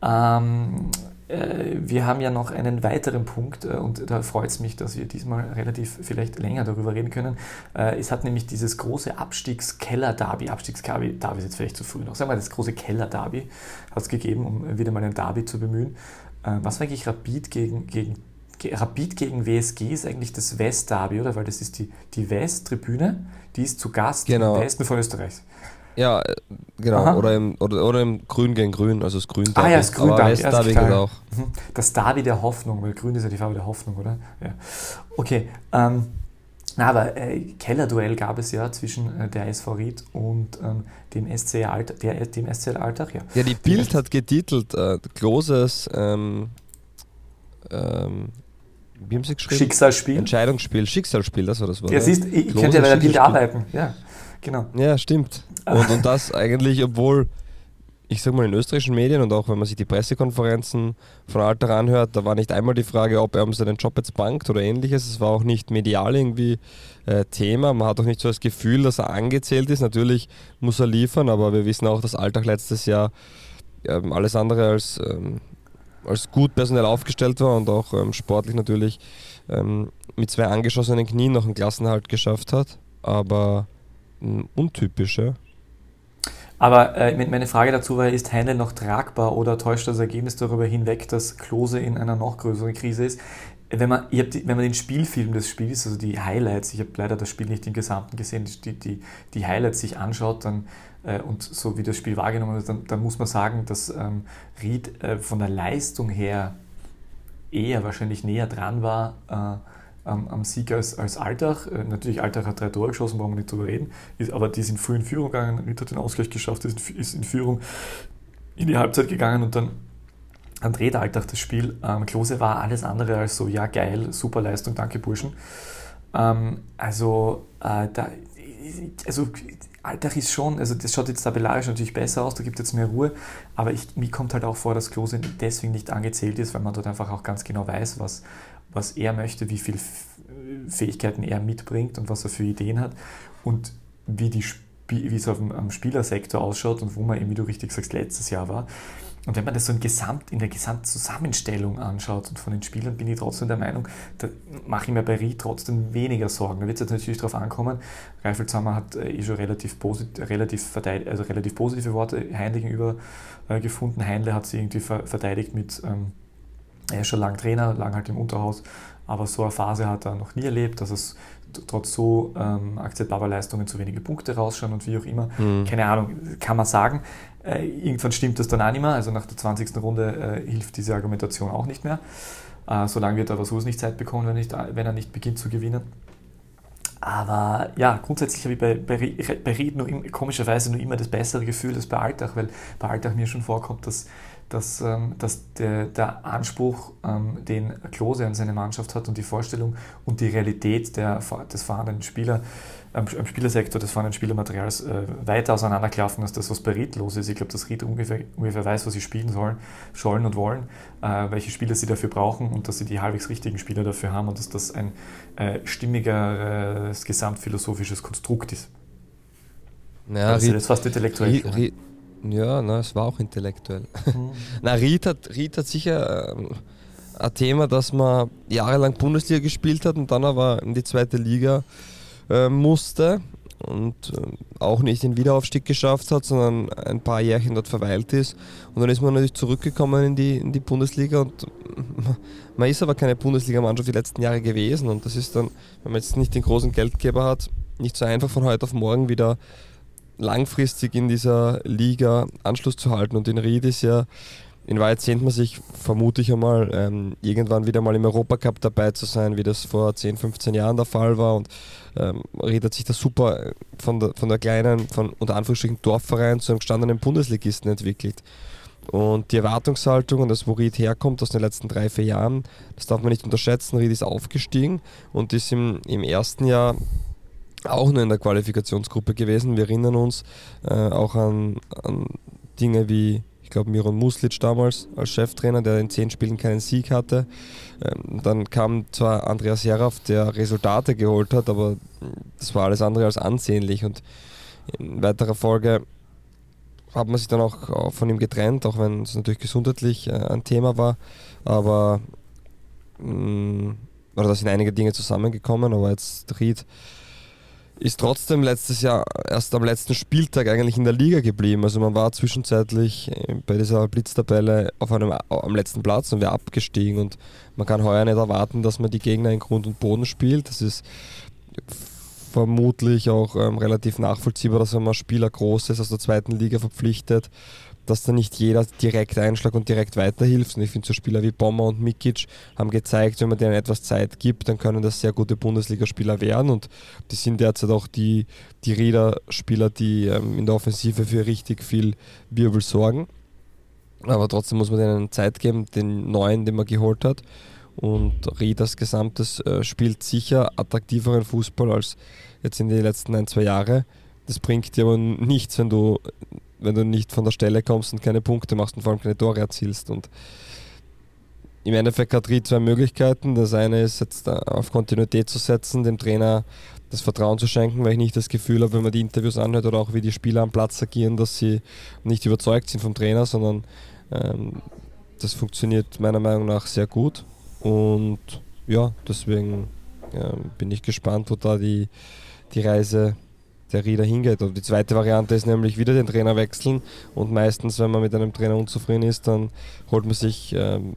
Ähm, äh, wir haben ja noch einen weiteren Punkt äh, und da freut es mich, dass wir diesmal relativ vielleicht länger darüber reden können. Äh, es hat nämlich dieses große Abstiegskeller-Derby, Abstiegsderby ist jetzt vielleicht zu früh noch, sagen wir das große Keller-Derby hat es gegeben, um wieder mal ein Derby zu bemühen. Was war eigentlich Rapid gegen, gegen Rapid gegen WSG ist eigentlich das West-Derby, oder? Weil das ist die, die West-Tribüne, die ist zu Gast genau. im Westen von Österreichs. Ja, äh, genau. Oder im, oder, oder im Grün gegen Grün, also das Grün Ah ja, das Grün Derby, ja, Derby geht auch. Mhm. Das Derby der Hoffnung, weil Grün ist ja die Farbe der Hoffnung, oder? Ja. Okay. Ähm, na, aber äh, Kellerduell gab es ja zwischen äh, der SV Ried und ähm, dem SC der, dem SC Alltag, ja. Ja, die Bild hat getitelt, äh, Kloses ähm, ähm, wie haben sie geschrieben? Schicksalsspiel. Entscheidungsspiel, Schicksalsspiel, das war das Wort. Ja, siehst, ich, ich könnte ja bei der Bild arbeiten, ja. Genau. Ja, stimmt. Und, und das eigentlich, obwohl, ich sag mal, in österreichischen Medien und auch wenn man sich die Pressekonferenzen von Alter anhört, da war nicht einmal die Frage, ob er um seinen Job jetzt bankt oder ähnliches. Es war auch nicht medial irgendwie äh, Thema. Man hat auch nicht so das Gefühl, dass er angezählt ist. Natürlich muss er liefern, aber wir wissen auch, dass Alltag letztes Jahr ähm, alles andere als, ähm, als gut personell aufgestellt war und auch ähm, sportlich natürlich ähm, mit zwei angeschossenen Knien noch einen Klassenhalt geschafft hat. Aber untypische. Aber äh, meine Frage dazu war, ist Heinle noch tragbar oder täuscht das Ergebnis darüber hinweg, dass Klose in einer noch größeren Krise ist? Wenn man, die, wenn man den Spielfilm des Spiels, also die Highlights, ich habe leider das Spiel nicht im Gesamten gesehen, die, die, die Highlights sich anschaut dann, äh, und so wie das Spiel wahrgenommen wird, dann, dann muss man sagen, dass ähm, Ried äh, von der Leistung her eher wahrscheinlich näher dran war äh, am, am Sieg als, als Alltag. Äh, natürlich, Alltag hat drei Tore geschossen, brauchen wir nicht drüber reden. Ist, aber die sind früh in Führung gegangen, Ried hat den Ausgleich geschafft, ist, ist in Führung in die Halbzeit gegangen und dann dann dreht Alltag das Spiel. Ähm, Klose war alles andere als so, ja geil, super Leistung, danke Burschen. Ähm, also, äh, da, also Alltag ist schon, also das schaut jetzt tabellarisch natürlich besser aus, da gibt es jetzt mehr Ruhe, aber ich, mir kommt halt auch vor, dass Klose deswegen nicht angezählt ist, weil man dort einfach auch ganz genau weiß, was, was er möchte, wie viele Fähigkeiten er mitbringt und was er für Ideen hat und wie, die, wie es auf dem, am Spielersektor ausschaut und wo man eben, wie du richtig sagst, letztes Jahr war. Und wenn man das so in, Gesamt, in der Gesamtzusammenstellung anschaut und von den Spielern, bin ich trotzdem der Meinung, da mache ich mir bei Ried trotzdem weniger Sorgen. Da wird es jetzt natürlich darauf ankommen. Reifelzhammer hat äh, eh schon relativ, posit relativ, also relativ positive Worte Heinle gegenüber äh, gefunden. Heinle hat sie irgendwie ver verteidigt mit ähm, er ist schon lange Trainer, lang halt im Unterhaus, aber so eine Phase hat er noch nie erlebt, dass es trotz so ähm, akzeptabler Leistungen zu wenige Punkte rausschauen und wie auch immer. Mhm. Keine Ahnung, kann man sagen. Äh, irgendwann stimmt das dann auch nicht mehr. Also nach der 20. Runde äh, hilft diese Argumentation auch nicht mehr. Äh, solange wird er was nicht Zeit bekommen, wenn, nicht, wenn er nicht beginnt zu gewinnen. Aber ja, grundsätzlich habe ich bei, bei, bei Ried nur komischerweise nur immer das bessere Gefühl als bei Alltag, weil bei Alltag mir schon vorkommt, dass dass, ähm, dass der, der Anspruch, ähm, den Klose an seine Mannschaft hat und die Vorstellung und die Realität der, des vorhandenen Spieler, am, am Spielersektor des vorhandenen Spielermaterials äh, weiter auseinanderklaffen als das, was bei Ried los ist. Ich glaube, dass Ried ungefähr, ungefähr weiß, was sie spielen sollen, sollen und wollen, äh, welche Spieler sie dafür brauchen und dass sie die halbwegs richtigen Spieler dafür haben und dass das ein äh, stimmigeres gesamtphilosophisches Konstrukt ist. Ja, das ist jetzt fast intellektuell. Ried, Ried, ja, na, es war auch intellektuell. Mhm. na, Ried hat, Ried hat sicher ähm, ein Thema, dass man jahrelang Bundesliga gespielt hat und dann aber in die zweite Liga äh, musste und äh, auch nicht den Wiederaufstieg geschafft hat, sondern ein paar Jährchen dort verweilt ist. Und dann ist man natürlich zurückgekommen in die, in die Bundesliga und man ist aber keine Bundesligamannschaft die letzten Jahre gewesen. Und das ist dann, wenn man jetzt nicht den großen Geldgeber hat, nicht so einfach von heute auf morgen wieder langfristig in dieser Liga Anschluss zu halten. Und in Ried ist ja, in Wahrheit sehnt man sich, vermute ich einmal, ähm, irgendwann wieder mal im Europacup dabei zu sein, wie das vor 10, 15 Jahren der Fall war. Und ähm, Ried hat sich da super von der, von der kleinen, von unter Anführungsstrichen Dorfverein zu einem gestandenen Bundesligisten entwickelt. Und die Erwartungshaltung und das, wo Ried herkommt aus den letzten drei, vier Jahren, das darf man nicht unterschätzen. Ried ist aufgestiegen und ist im, im ersten Jahr auch nur in der Qualifikationsgruppe gewesen. Wir erinnern uns äh, auch an, an, Dinge wie, ich glaube, Miron Muslic damals als Cheftrainer, der in zehn Spielen keinen Sieg hatte. Ähm, dann kam zwar Andreas Jaraf, der Resultate geholt hat, aber das war alles andere als ansehnlich und in weiterer Folge hat man sich dann auch von ihm getrennt, auch wenn es natürlich gesundheitlich äh, ein Thema war. Aber mm, oder da sind einige Dinge zusammengekommen, aber jetzt Ried ist trotzdem letztes Jahr erst am letzten Spieltag eigentlich in der Liga geblieben. Also man war zwischenzeitlich äh, bei dieser Blitztabelle auf einem am letzten Platz und wäre abgestiegen und man kann heuer nicht erwarten, dass man die Gegner in Grund und Boden spielt. Das ist vermutlich auch ähm, relativ nachvollziehbar, dass wenn man Spieler Großes aus der zweiten Liga verpflichtet, dass da nicht jeder direkt einschlag und direkt weiterhilft. Und ich finde, so Spieler wie Bommer und Mikic haben gezeigt, wenn man denen etwas Zeit gibt, dann können das sehr gute Bundesligaspieler werden. Und die sind derzeit auch die, die Rieder-Spieler, die ähm, in der Offensive für richtig viel Wirbel sorgen. Aber trotzdem muss man denen Zeit geben, den neuen, den man geholt hat. Und Rieders Gesamtes äh, spielt sicher attraktiveren Fußball als jetzt in den letzten ein, zwei Jahren. Das bringt dir aber nichts, wenn du wenn du nicht von der Stelle kommst und keine Punkte machst und vor allem keine Tore erzielst. Und im Endeffekt hat Ried zwei Möglichkeiten. Das eine ist jetzt auf Kontinuität zu setzen, dem Trainer das Vertrauen zu schenken, weil ich nicht das Gefühl habe, wenn man die Interviews anhört oder auch wie die Spieler am Platz agieren, dass sie nicht überzeugt sind vom Trainer, sondern ähm, das funktioniert meiner Meinung nach sehr gut. Und ja, deswegen ähm, bin ich gespannt, wo da die, die Reise der Rieder hingeht. Und die zweite Variante ist nämlich wieder den Trainer wechseln. Und meistens, wenn man mit einem Trainer unzufrieden ist, dann holt man sich ähm,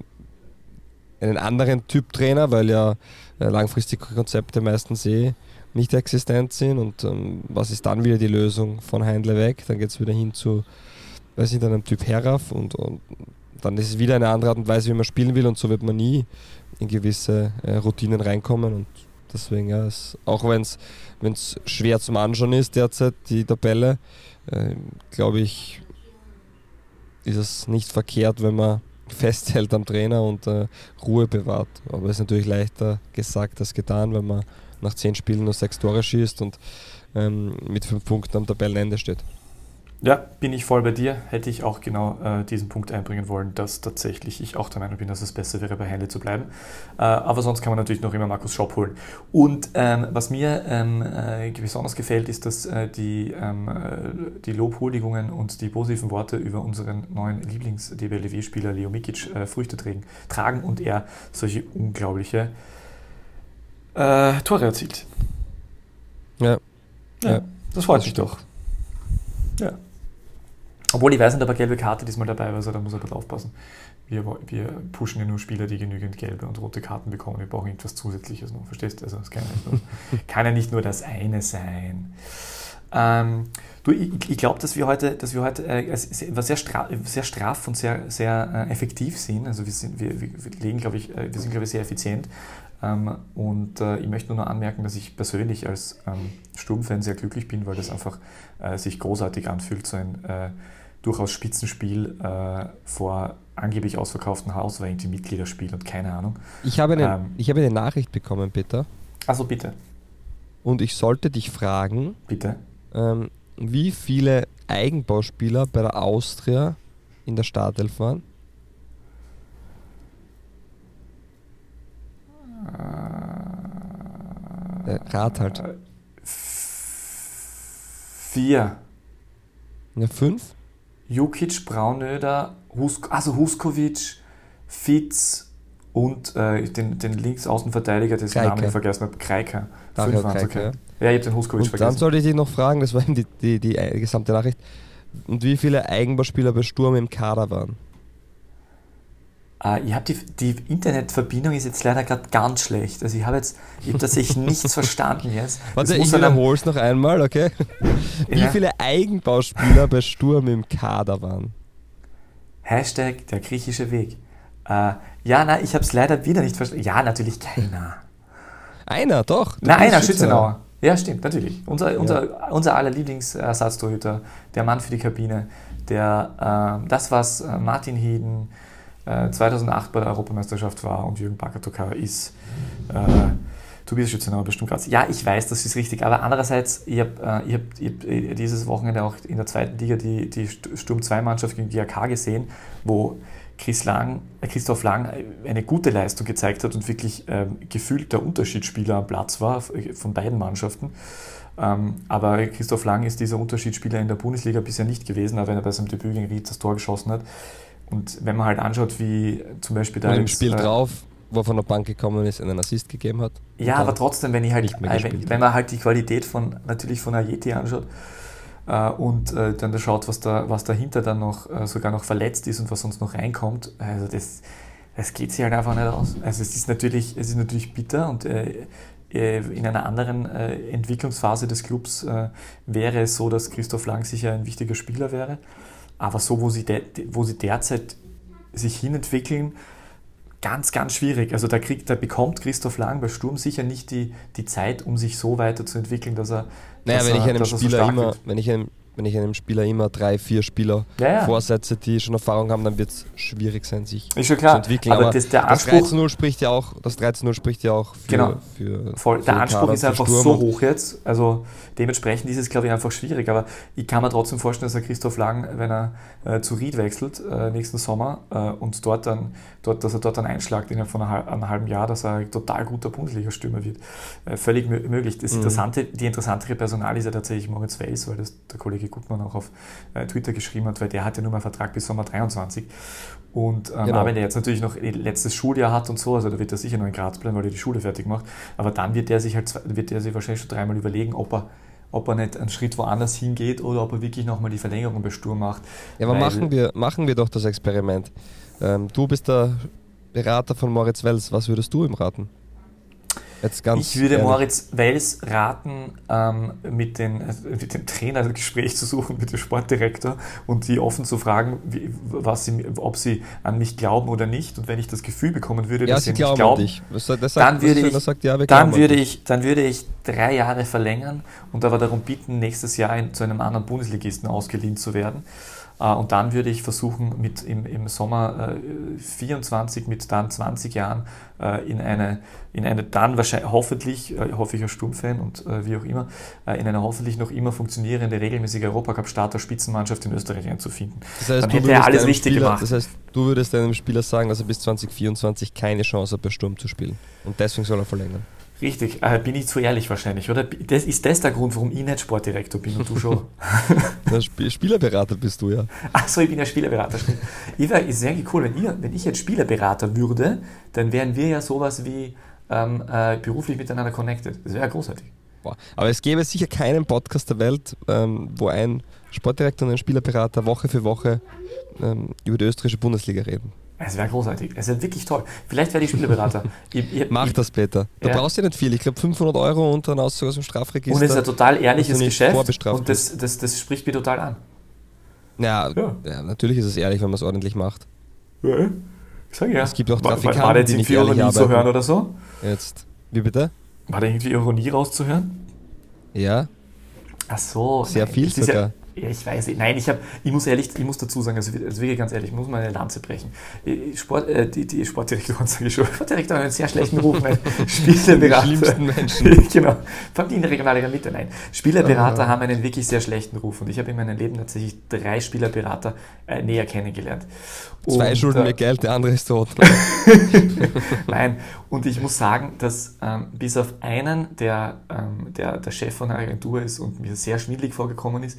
einen anderen Typ Trainer, weil ja äh, langfristige Konzepte meistens eh nicht existent sind. Und ähm, was ist dann wieder die Lösung von Heindle weg? Dann geht es wieder hin zu, weiß nicht, einem Typ Heraf. Und, und dann ist es wieder eine andere Art und Weise, wie man spielen will. Und so wird man nie in gewisse äh, Routinen reinkommen. Und deswegen ja, es, auch wenn es wenn es schwer zum Anschauen ist derzeit, die Tabelle, äh, glaube ich, ist es nicht verkehrt, wenn man festhält am Trainer und äh, Ruhe bewahrt. Aber es ist natürlich leichter gesagt als getan, wenn man nach zehn Spielen nur sechs Tore schießt und ähm, mit fünf Punkten am Tabellenende steht. Ja, bin ich voll bei dir. Hätte ich auch genau äh, diesen Punkt einbringen wollen, dass tatsächlich ich auch der Meinung bin, dass es besser wäre, bei Hände zu bleiben. Äh, aber sonst kann man natürlich noch immer Markus Schopp holen. Und ähm, was mir ähm, äh, besonders gefällt, ist, dass äh, die, ähm, äh, die Lobhuldigungen und die positiven Worte über unseren neuen Lieblings-DBLW-Spieler Leo Mikic äh, Früchte tragen, tragen und er solche unglaubliche Tore erzielt. Ja. ja. ja. Das freut mich doch. Ja. Obwohl ich weiß nicht, ob eine gelbe Karte diesmal dabei war, also da muss er ein bisschen aufpassen. Wir, wir pushen ja nur Spieler, die genügend gelbe und rote Karten bekommen. Wir brauchen etwas Zusätzliches noch, verstehst du? Also es kann, ja kann, ja nicht nur das eine sein. Ähm, du, ich, ich glaube, dass wir heute, dass wir heute äh, sehr, stra sehr straff und sehr, sehr äh, effektiv sind. Also wir, sind, wir, wir legen, glaube ich, äh, wir sind, glaube ich, sehr effizient. Ähm, und äh, ich möchte nur noch anmerken, dass ich persönlich als ähm, Sturmfan sehr glücklich bin, weil das einfach äh, sich großartig anfühlt, so ein, äh, durchaus Spitzenspiel äh, vor angeblich ausverkauftem Haus, war irgendwie Mitgliederspiel und keine Ahnung. Ich habe eine, Ähm. ich habe eine Nachricht bekommen, Peter, Also bitte, und ich sollte dich fragen, bitte. ähm, wie viele Eigenbauspieler bei der Austria in der Startelf waren? Äh, Rat halt. Äh, Vier. Ja, fünf? Jukic, Braunöder, Husk also Huskovic, Fitz und äh, den, den Linksaußenverteidiger, dessen Kreiker. Namen ich vergessen habe, Kreiker. Fünf Kreiker, okay. Ja, ich habe den Huskovic Und dann vergessen. sollte ich dich noch fragen, das war eben die, die, die gesamte Nachricht, und wie viele Eigenbauspieler bei Sturm im Kader waren? Äh, ich hab die, die Internetverbindung ist jetzt leider gerade ganz schlecht. Also ich habe jetzt, ich habe tatsächlich nichts verstanden jetzt. Warte, ich wiederhole es noch einmal, okay? Wie Ja. viele Eigenbauspieler bei Sturm im Kader waren? Hashtag der griechische Weg. Äh, ja, nein, ich habe es leider wieder nicht verstanden. Ja, natürlich keiner. Einer, doch. Bist einer, Schützenauer. Ja, stimmt, natürlich. Unser, Ja. unser, unser aller Lieblingsersatztorhüter, der Mann für die Kabine, der äh, das, was äh, Martin Heden äh, 2008 bei der Europameisterschaft war und Jürgen Bakatoka ist, äh, Tobias Schützenauer bestimmt gerade. Ja, ich weiß, das ist richtig, aber andererseits, ich habe äh, hab, hab äh, dieses Wochenende auch in der zweiten Liga die, die St- Sturm-2-Mannschaft gegen die AK gesehen, wo Chris Lang, äh, Christoph Lang eine gute Leistung gezeigt hat und wirklich ähm, gefühlt der Unterschiedsspieler am Platz war von beiden Mannschaften. Ähm, aber Christoph Lang ist dieser Unterschiedsspieler in der Bundesliga bisher nicht gewesen, auch wenn er bei seinem Debüt gegen Ried das Tor geschossen hat. Und wenn man halt anschaut, wie zum Beispiel da Und im Spiel äh, drauf, wo er von der Bank gekommen ist, einen Assist gegeben hat. ja, aber trotzdem, wenn ich halt, äh, wenn, wenn man halt die Qualität von natürlich von Ayeti anschaut äh, und äh, dann da schaut, was da, was dahinter dann noch äh, sogar noch verletzt ist und was sonst noch reinkommt, also das, das geht sich halt einfach nicht aus. Also es ist natürlich, es ist natürlich bitter und äh, in einer anderen Entwicklungsphase des Clubs wäre es so, dass Christoph Lang sicher ein wichtiger Spieler wäre. Aber so, wo sie, de wo sie derzeit sich hinentwickeln, ganz, ganz schwierig. Also da, kriegt, da bekommt Christoph Lang bei Sturm sicher nicht die, die Zeit, um sich so weiterzuentwickeln, dass er. Naja, dass wenn ich er, einem dass er so Spieler stark immer, wird. wenn ich einem, wenn ich einem Spieler immer drei, vier Spieler Ja, ja. vorsetze, die schon Erfahrung haben, dann wird es schwierig sein, sich Ist schon zu klar. entwickeln. Aber Aber das, der das Anspruch, 13-0 spricht ja auch, das 13-0 spricht ja auch für, Genau. für, voll, für der Anspruch Kader, ist einfach so hoch jetzt. Also dementsprechend ist es, glaube ich, einfach schwierig. Aber ich kann mir trotzdem vorstellen, dass er Christoph Lang, wenn er äh, zu Ried wechselt äh, nächsten Sommer äh, und dort dann, dort, dass er dort dann einschlagt innerhalb von einer, einem halben Jahr, dass er ein total guter Bundesliga-Stürmer wird. Äh, völlig mö möglich. Das Mhm. Interessante, die interessantere Personal ist ja tatsächlich Moritz Weiß, weil das der Kollege Gutmann auch auf äh, Twitter geschrieben hat, weil der hat ja nur mal einen Vertrag bis Sommer 23. Und ähm, Genau. wenn der jetzt natürlich noch letztes Schuljahr hat und so, also da wird er sicher noch in Graz bleiben, weil er die Schule fertig macht. Aber dann wird er sich halt wird er sich wahrscheinlich schon dreimal überlegen, ob er, ob er nicht einen Schritt woanders hingeht oder ob er wirklich nochmal die Verlängerung bei Sturm macht. Ja, aber machen wir, machen wir doch das Experiment. Ähm, du bist der Berater von Moritz Wels. Was würdest du ihm raten? Jetzt ganz ich würde ehrlich. Moritz Wels raten, ähm, mit, den, äh, mit dem Trainer ein Gespräch zu suchen, mit dem Sportdirektor und die offen zu fragen, wie, was sie, ob sie an mich glauben oder nicht. Und wenn ich das Gefühl bekommen würde, Ja, dass sie sie nicht glauben dich. Sagt- Das Dann würde ich- sagt, ja, dann würde, ich, dann würde ich drei Jahre verlängern und aber darum bitten, nächstes Jahr in, zu einem anderen Bundesligisten ausgeliehen zu werden. Äh, Und dann würde ich versuchen, mit im, im Sommer äh, 24 mit dann 20 Jahren äh, in eine, in eine dann wahrscheinlich, hoffentlich, äh, hoffe ich als Sturmfan und äh, wie auch immer, äh, in eine hoffentlich noch immer funktionierende, regelmäßige Europacup-Starter-Spitzenmannschaft in Österreich einzufinden. Das heißt, dann du hätte er würdest alles richtig Spieler, gemacht. Das heißt, du würdest einem Spieler sagen, dass er bis 2024 keine Chance hat, bei Sturm zu spielen. Und deswegen soll er verlängern. Richtig, äh, bin ich zu ehrlich wahrscheinlich, oder? Das, ist das der Grund, warum ich nicht Sportdirektor bin und du schon? Spielerberater bist du ja. Achso, ich bin ja Spielerberater. Ich wäre ist sehr cool, wenn, ihr, wenn ich jetzt Spielerberater würde, dann wären wir ja sowas wie ähm, äh, beruflich miteinander connected. Das wäre ja großartig. Boah. Aber es gäbe sicher keinen Podcast der Welt, ähm, wo ein Sportdirektor und ein Spielerberater Woche für Woche ähm, über die österreichische Bundesliga reden. Es wäre großartig. Es wäre wirklich toll. Vielleicht werde ich Spielerberater. ich, ich, Mach ich, das, Peter. Da Ja. brauchst du ja nicht viel. Ich glaube 500 Euro und dann Auszug aus dem Strafregister. Und es ist ein total ehrliches nicht Geschäft vorbestraft und das, das, das spricht mich total an. ja, Ja. ja. natürlich ist es ehrlich, wenn man es ordentlich macht. Ja, ich sag ja. Es gibt auch War- Trafikanten, War da jetzt die nicht Ironie zu arbeiten. hören oder so? Jetzt, wie bitte? War da irgendwie Ironie rauszuhören? Ja, Ach so. sehr nein, viel sogar. Ich weiß nicht. Nein, ich, hab, ich muss ehrlich, ich muss dazu sagen, also, also wirklich ganz ehrlich, ich muss mal eine Lanze brechen. Sport, äh, die, die Sportdirektoren, sage ich schon, Sportdirektoren haben einen sehr schlechten Ruf. Nein. Spielerberater. Die schlimmsten Menschen. genau. Vor allem die in der regionalen Mitte, nein. Spielerberater ah. haben einen wirklich sehr schlechten Ruf und ich habe in meinem Leben tatsächlich drei Spielerberater äh, näher kennengelernt. Zwei und, schulden äh, mir Geld, der andere ist tot. nein, und ich muss sagen, dass ähm, bis auf einen, der, ähm, der der Chef von der Agentur ist und mir sehr schwindlig vorgekommen ist,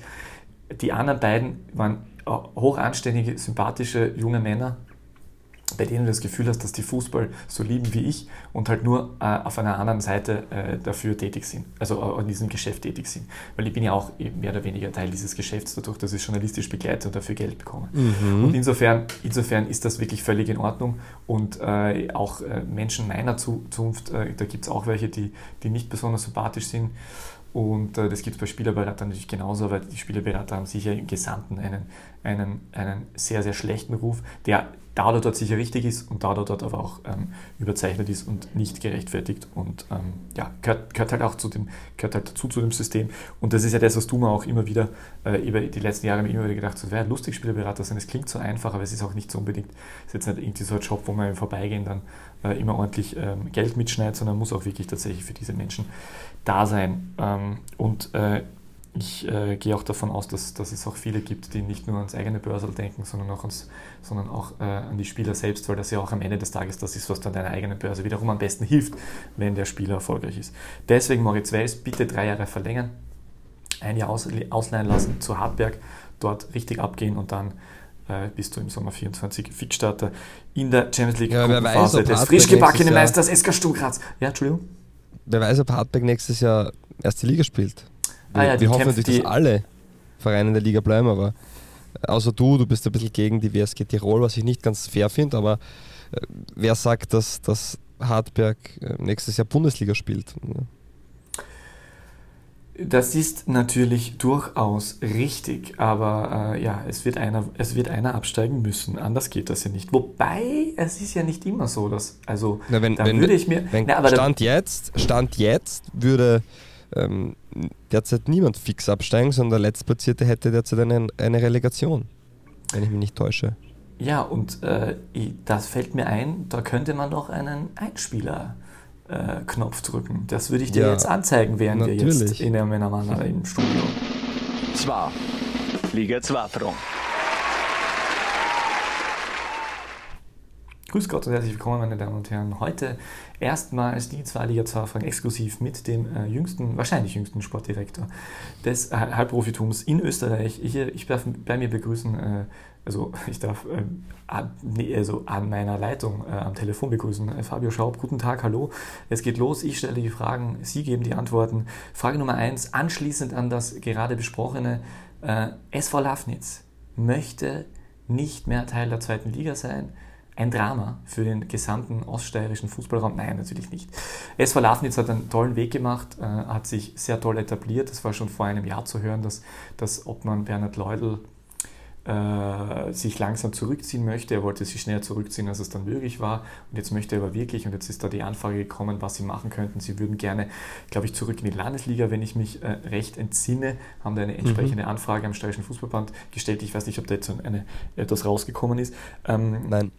die anderen beiden waren hochanständige, sympathische junge Männer, bei denen du das Gefühl hast, dass die Fußball so lieben wie ich und halt nur äh, auf einer anderen Seite äh, dafür tätig sind, also äh, in diesem Geschäft tätig sind. Weil ich bin ja auch mehr oder weniger Teil dieses Geschäfts, dadurch, dass ich journalistisch begleite und dafür Geld bekomme. Mhm. Und insofern, insofern ist das wirklich völlig in Ordnung und äh, auch äh, Menschen meiner Zunft, äh, da gibt es auch welche, die, die nicht besonders sympathisch sind und äh, das gibt es bei Spielerberatern natürlich genauso, weil die Spielerberater haben sicher im Gesamten einen, einen, einen sehr, sehr schlechten Ruf, der da oder dort sicher richtig ist und da oder dort aber auch ähm, überzeichnet ist und nicht gerechtfertigt und ähm, ja, gehört, gehört, halt auch zu dem, gehört halt dazu zu dem System. Und das ist ja das, was du mir auch immer wieder, äh, über die letzten Jahre immer wieder gedacht hast, wäre lustig Spielerberater sein, es klingt so einfach, aber es ist auch nicht so unbedingt, es ist jetzt nicht irgendwie so ein Job, wo man im Vorbeigehen dann äh, immer ordentlich ähm, Geld mitschneidet, sondern muss auch wirklich tatsächlich für diese Menschen da sein. Ähm, und äh, ich äh, gehe auch davon aus, dass, dass es auch viele gibt, die nicht nur ans eigene Börsel denken, sondern auch, ans, sondern auch äh, an die Spieler selbst, weil das ja auch am Ende des Tages das ist, was dann deiner eigenen Börse wiederum am besten hilft, wenn der Spieler erfolgreich ist. Deswegen Moritz Weiß, bitte drei Jahre verlängern, ein Jahr aus, ausleihen lassen zu Hartberg, dort richtig abgehen und dann äh, bist du im Sommer 24 Fixstarter in der Champions League ja, Phase des frisch gebackenen Meisters SK Stuttgart. Ja, Entschuldigung. Wer weiß, ob Hartberg nächstes Jahr erste Liga spielt. Wir, ah ja, wir hoffen natürlich, dass alle Vereine in der Liga bleiben, aber äh, außer du, du bist ein bisschen gegen die WSG Tirol, was ich nicht ganz fair finde, aber äh, wer sagt, dass, dass Hartberg äh, nächstes Jahr Bundesliga spielt? Das ist natürlich durchaus richtig, aber äh, ja, es wird, einer, es wird einer absteigen müssen. Anders geht das ja nicht. Wobei, es ist ja nicht immer so, dass, also, na, wenn, da wenn, würde ich mir... Wenn, na, Stand, jetzt, Stand jetzt würde ähm, derzeit niemand fix absteigen, sondern der Letztplatzierte hätte derzeit eine, eine Relegation, wenn ich mich nicht täusche. Ja, und äh, das fällt mir ein, da könnte man doch einen Einspieler äh, Knopf drücken. Das würde ich dir ja, jetzt anzeigen, während natürlich. wir jetzt in der Männermann im Studio. Zwar Liga 2 Front. Grüß Gott und herzlich willkommen, meine Damen und Herren. Heute erstmals die zwei Liga 2 Fragen exklusiv mit dem äh, jüngsten, wahrscheinlich jüngsten Sportdirektor des äh, Halbprofitums in Österreich. Ich, ich darf bei mir begrüßen, äh, also ich darf äh, an, nee, also an meiner Leitung äh, am Telefon begrüßen. Äh, Fabio Schaub, guten Tag, hallo. Es geht los, ich stelle die Fragen, Sie geben die Antworten. Frage Nummer eins, anschließend an das gerade besprochene, SV Lafnitz möchte nicht mehr Teil der zweiten Liga sein ein Drama für den gesamten oststeirischen Fußballraum? Nein, natürlich nicht. SV Lafnitz hat einen tollen Weg gemacht, äh, hat sich sehr toll etabliert. Es war schon vor einem Jahr zu hören, dass, dass Obmann Bernhard Leudl äh, sich langsam zurückziehen möchte. Er wollte sich schneller zurückziehen, als es dann möglich war. Und jetzt möchte er aber wirklich, und jetzt ist da die Anfrage gekommen, was sie machen könnten. Sie würden gerne, glaube ich, zurück in die Landesliga, wenn ich mich äh, recht entsinne, haben da eine entsprechende mhm. Anfrage am Steirischen Fußballband gestellt. Ich weiß nicht, ob da jetzt eine, etwas rausgekommen ist. Ähm, Nein.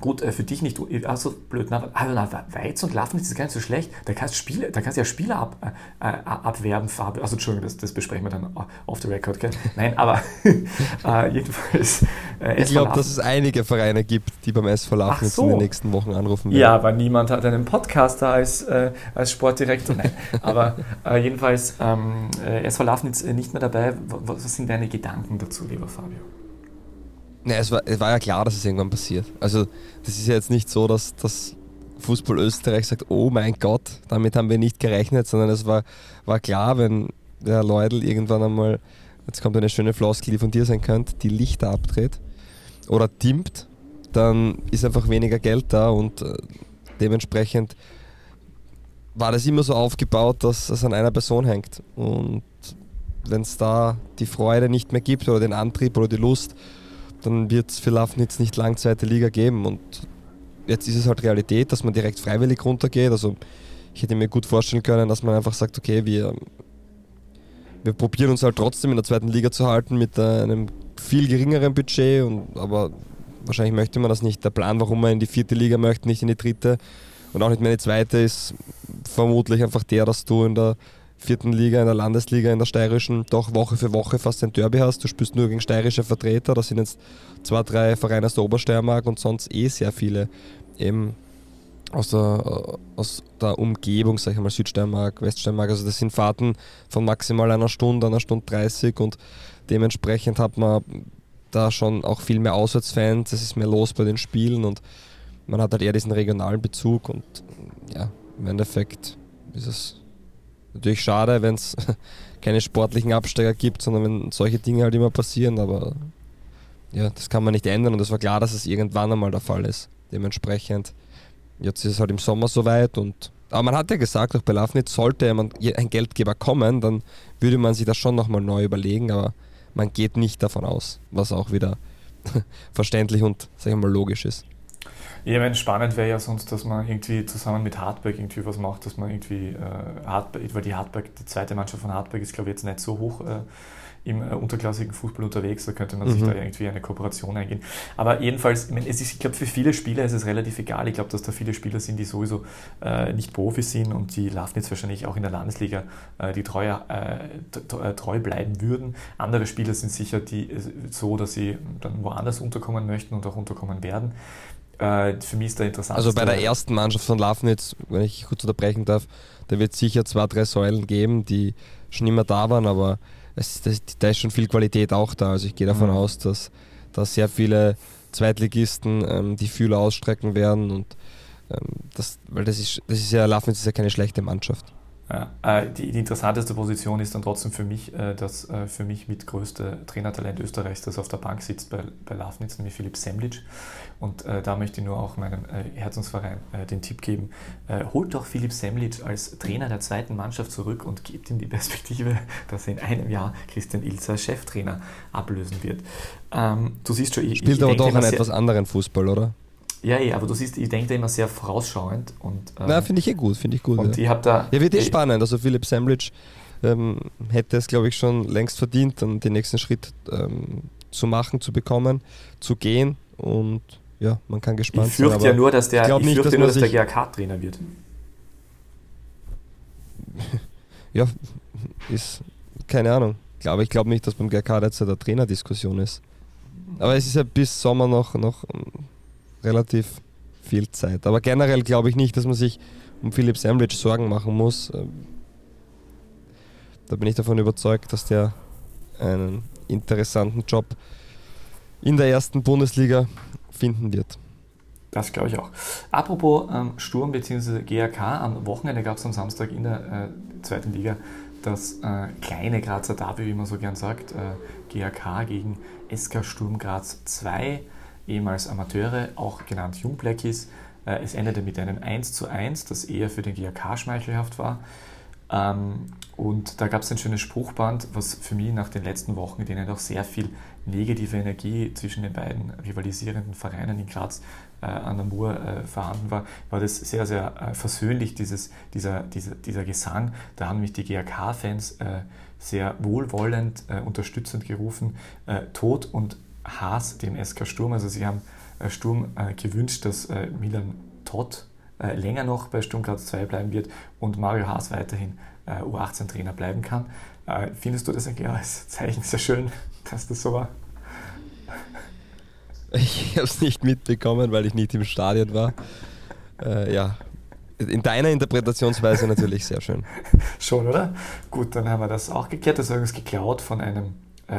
Gut, äh, für dich nicht, also blöd, na, also Weiz und Laffen ist gar nicht so schlecht. Da kannst, Spiele, da kannst du ja Spieler ab, äh, äh abwerben, Farbe. Also Entschuldigung, das, das besprechen wir dann off the record, gell? Nein, aber äh, jedenfalls. Äh, ich glaube, dass es einige Vereine gibt, die beim SV Lafnitz so. in den nächsten Wochen anrufen werden. Ja, aber niemand hat einen Podcaster als, äh, als Sportdirektor. Nein, aber jedenfalls ähm, SV Lafnitz nicht mehr dabei. Was sind deine Gedanken dazu, lieber Fabio? Ne, es war, es war ja klar, dass es irgendwann passiert. Also, das ist ja jetzt nicht so, dass das Fußball Österreich sagt: Oh mein Gott, damit haben wir nicht gerechnet, sondern es war, war klar, wenn der Leudl irgendwann einmal, jetzt kommt eine schöne Floskel, die von dir sein könnte, die Lichter abdreht oder dimmt, dann ist einfach weniger Geld da und äh, dementsprechend war das immer so aufgebaut, dass es an einer Person hängt. Und wenn es da die Freude nicht mehr gibt oder den Antrieb oder die Lust, dann wird es für Lafnitz nicht lang zweite Liga geben. Und jetzt ist es halt Realität, dass man direkt freiwillig runtergeht. Also ich hätte mir gut vorstellen können, dass man einfach sagt, okay, wir, wir probieren uns halt trotzdem in der zweiten Liga zu halten mit einem viel geringeren Budget, und, aber wahrscheinlich möchte man das nicht. Der Plan, warum man in die vierte Liga möchte, nicht in die dritte und auch nicht mehr in die zweite, ist vermutlich einfach der, dass du in der vierten Liga, in der Landesliga, in der steirischen doch Woche für Woche fast ein Derby hast. Du spielst nur gegen steirische Vertreter. Das sind jetzt zwei, drei Vereine aus der Obersteiermark und sonst eh sehr viele eben aus der, aus der Umgebung, sag ich mal, Südsteiermark, Weststeiermark. Also das sind Fahrten von maximal einer Stunde, einer Stunde 30 und dementsprechend hat man da schon auch viel mehr Auswärtsfans, es ist mehr los bei den Spielen und man hat halt eher diesen regionalen Bezug und ja, im Endeffekt ist es natürlich schade, wenn es keine sportlichen Absteiger gibt, sondern wenn solche Dinge halt immer passieren, aber ja, das kann man nicht ändern und es war klar, dass es irgendwann einmal der Fall ist. Dementsprechend Jetzt ist es halt im Sommer soweit und aber man hat ja gesagt, auch bei Lafnitz sollte ein Geldgeber kommen, dann würde man sich das schon nochmal neu überlegen, aber man geht nicht davon aus, was auch wieder verständlich und sag ich mal logisch ist. Ich meine, spannend wäre ja sonst, dass man irgendwie zusammen mit Hartberg irgendwie was macht, dass man irgendwie äh, Hartberg, weil die Hartberg, die zweite Mannschaft von Hartberg ist glaube ich jetzt nicht so hoch äh, im äh, unterklassigen Fußball unterwegs, da könnte man mhm. sich da irgendwie eine Kooperation eingehen. Aber jedenfalls, ich, meine, ist, ich glaube, für viele Spieler ist es relativ egal. Ich glaube, dass da viele Spieler sind, die sowieso äh, nicht Profis sind und die Lafnitz wahrscheinlich auch in der Landesliga äh, die treu, äh, treu bleiben würden. Andere Spieler sind sicher die, äh, so, dass sie dann woanders unterkommen möchten und auch unterkommen werden. Äh, für mich ist da interessant. Also bei der ersten Mannschaft von Lafnitz, wenn ich kurz unterbrechen darf, da wird es sicher zwei, drei Säulen geben, die schon immer da waren, aber es, das, da ist schon viel Qualität auch da. Also ich gehe davon mhm. aus, dass da sehr viele Zweitligisten ähm, die Fühler ausstrecken werden und ähm, das, weil das ist, das ist ja, Lafnitz ist ja keine schlechte Mannschaft. Ja, äh, die, die, interessanteste Position ist dann trotzdem für mich äh, das äh, für mich mit größte Trainertalent Österreichs, das auf der Bank sitzt bei, bei Lafnitz, nämlich Philipp Semlic. Und äh, da möchte ich nur auch meinem äh, Herzensverein äh, den Tipp geben, holt doch Philipp Semlic als Trainer der zweiten Mannschaft zurück und gebt ihm die Perspektive, dass er in einem Jahr Christian Ilzer Cheftrainer ablösen wird. Ähm, du siehst schon, ich, Spielt ich aber doch einen etwas anderen Fußball, oder? Ja, ja, aber du siehst, ich denke da immer sehr vorausschauend. Und, ähm, Na, finde ich eh gut, finde ich gut. Und ja. ich da. Ja, wird eh spannend. Also Philipp Sandwich ähm, hätte es, glaube ich, schon längst verdient, dann den nächsten Schritt ähm, zu machen, zu bekommen, zu gehen. Und ja, man kann gespannt ich fürchte sein. Ja nur, dass der, ich, ich nicht, fürchte nur, dass der GAK-Trainer wird. ja, ist keine Ahnung. Glaube, ich glaube nicht, dass beim GAK jetzt der Trainerdiskussion ist. Aber es ist ja bis Sommer noch, noch relativ viel Zeit. Aber generell glaube ich nicht, dass man sich um Philipp Sandwich Sorgen machen muss. Ähm, da bin ich davon überzeugt, dass der einen interessanten Job in der ersten Bundesliga finden wird. Das glaube ich auch. Apropos ähm, Sturm bzw. GAK, am Wochenende gab es am Samstag in der äh, zweiten Liga das äh, kleine Grazer Derby, wie man so gern sagt, äh, GAK gegen SK Sturm Graz 2 ehemals Amateure, auch genannt Jungblackies. Äh, es endete mit einem 1 zu 1, das eher für den GAK schmeichelhaft war. Ähm, und da gab es ein schönes Spruchband, was für mich nach den letzten Wochen, in denen auch sehr viel negative Energie zwischen den beiden rivalisierenden Vereinen in Graz äh, an der Mur äh, vorhanden war, war das sehr, sehr versöhnlich, dieses, dieser, dieser, dieser Gesang. Da haben mich die GAK-Fans sehr wohlwollend, unterstützend gerufen, Tod und Haas dem SK Sturm. Also sie haben äh, Sturm äh, gewünscht, dass äh, Milan Todd länger noch bei Sturm Graz 2 bleiben wird und Mario Haas weiterhin U18-Trainer bleiben kann. Findest du das eigentlich als Zeichen sehr schön, dass das so war? Ich habe es nicht mitbekommen, weil ich nicht im Stadion war. Äh, ja, in deiner Interpretationsweise natürlich sehr schön. Schon, oder? Gut, dann haben wir das auch geklärt. Das ist übrigens geklaut von einem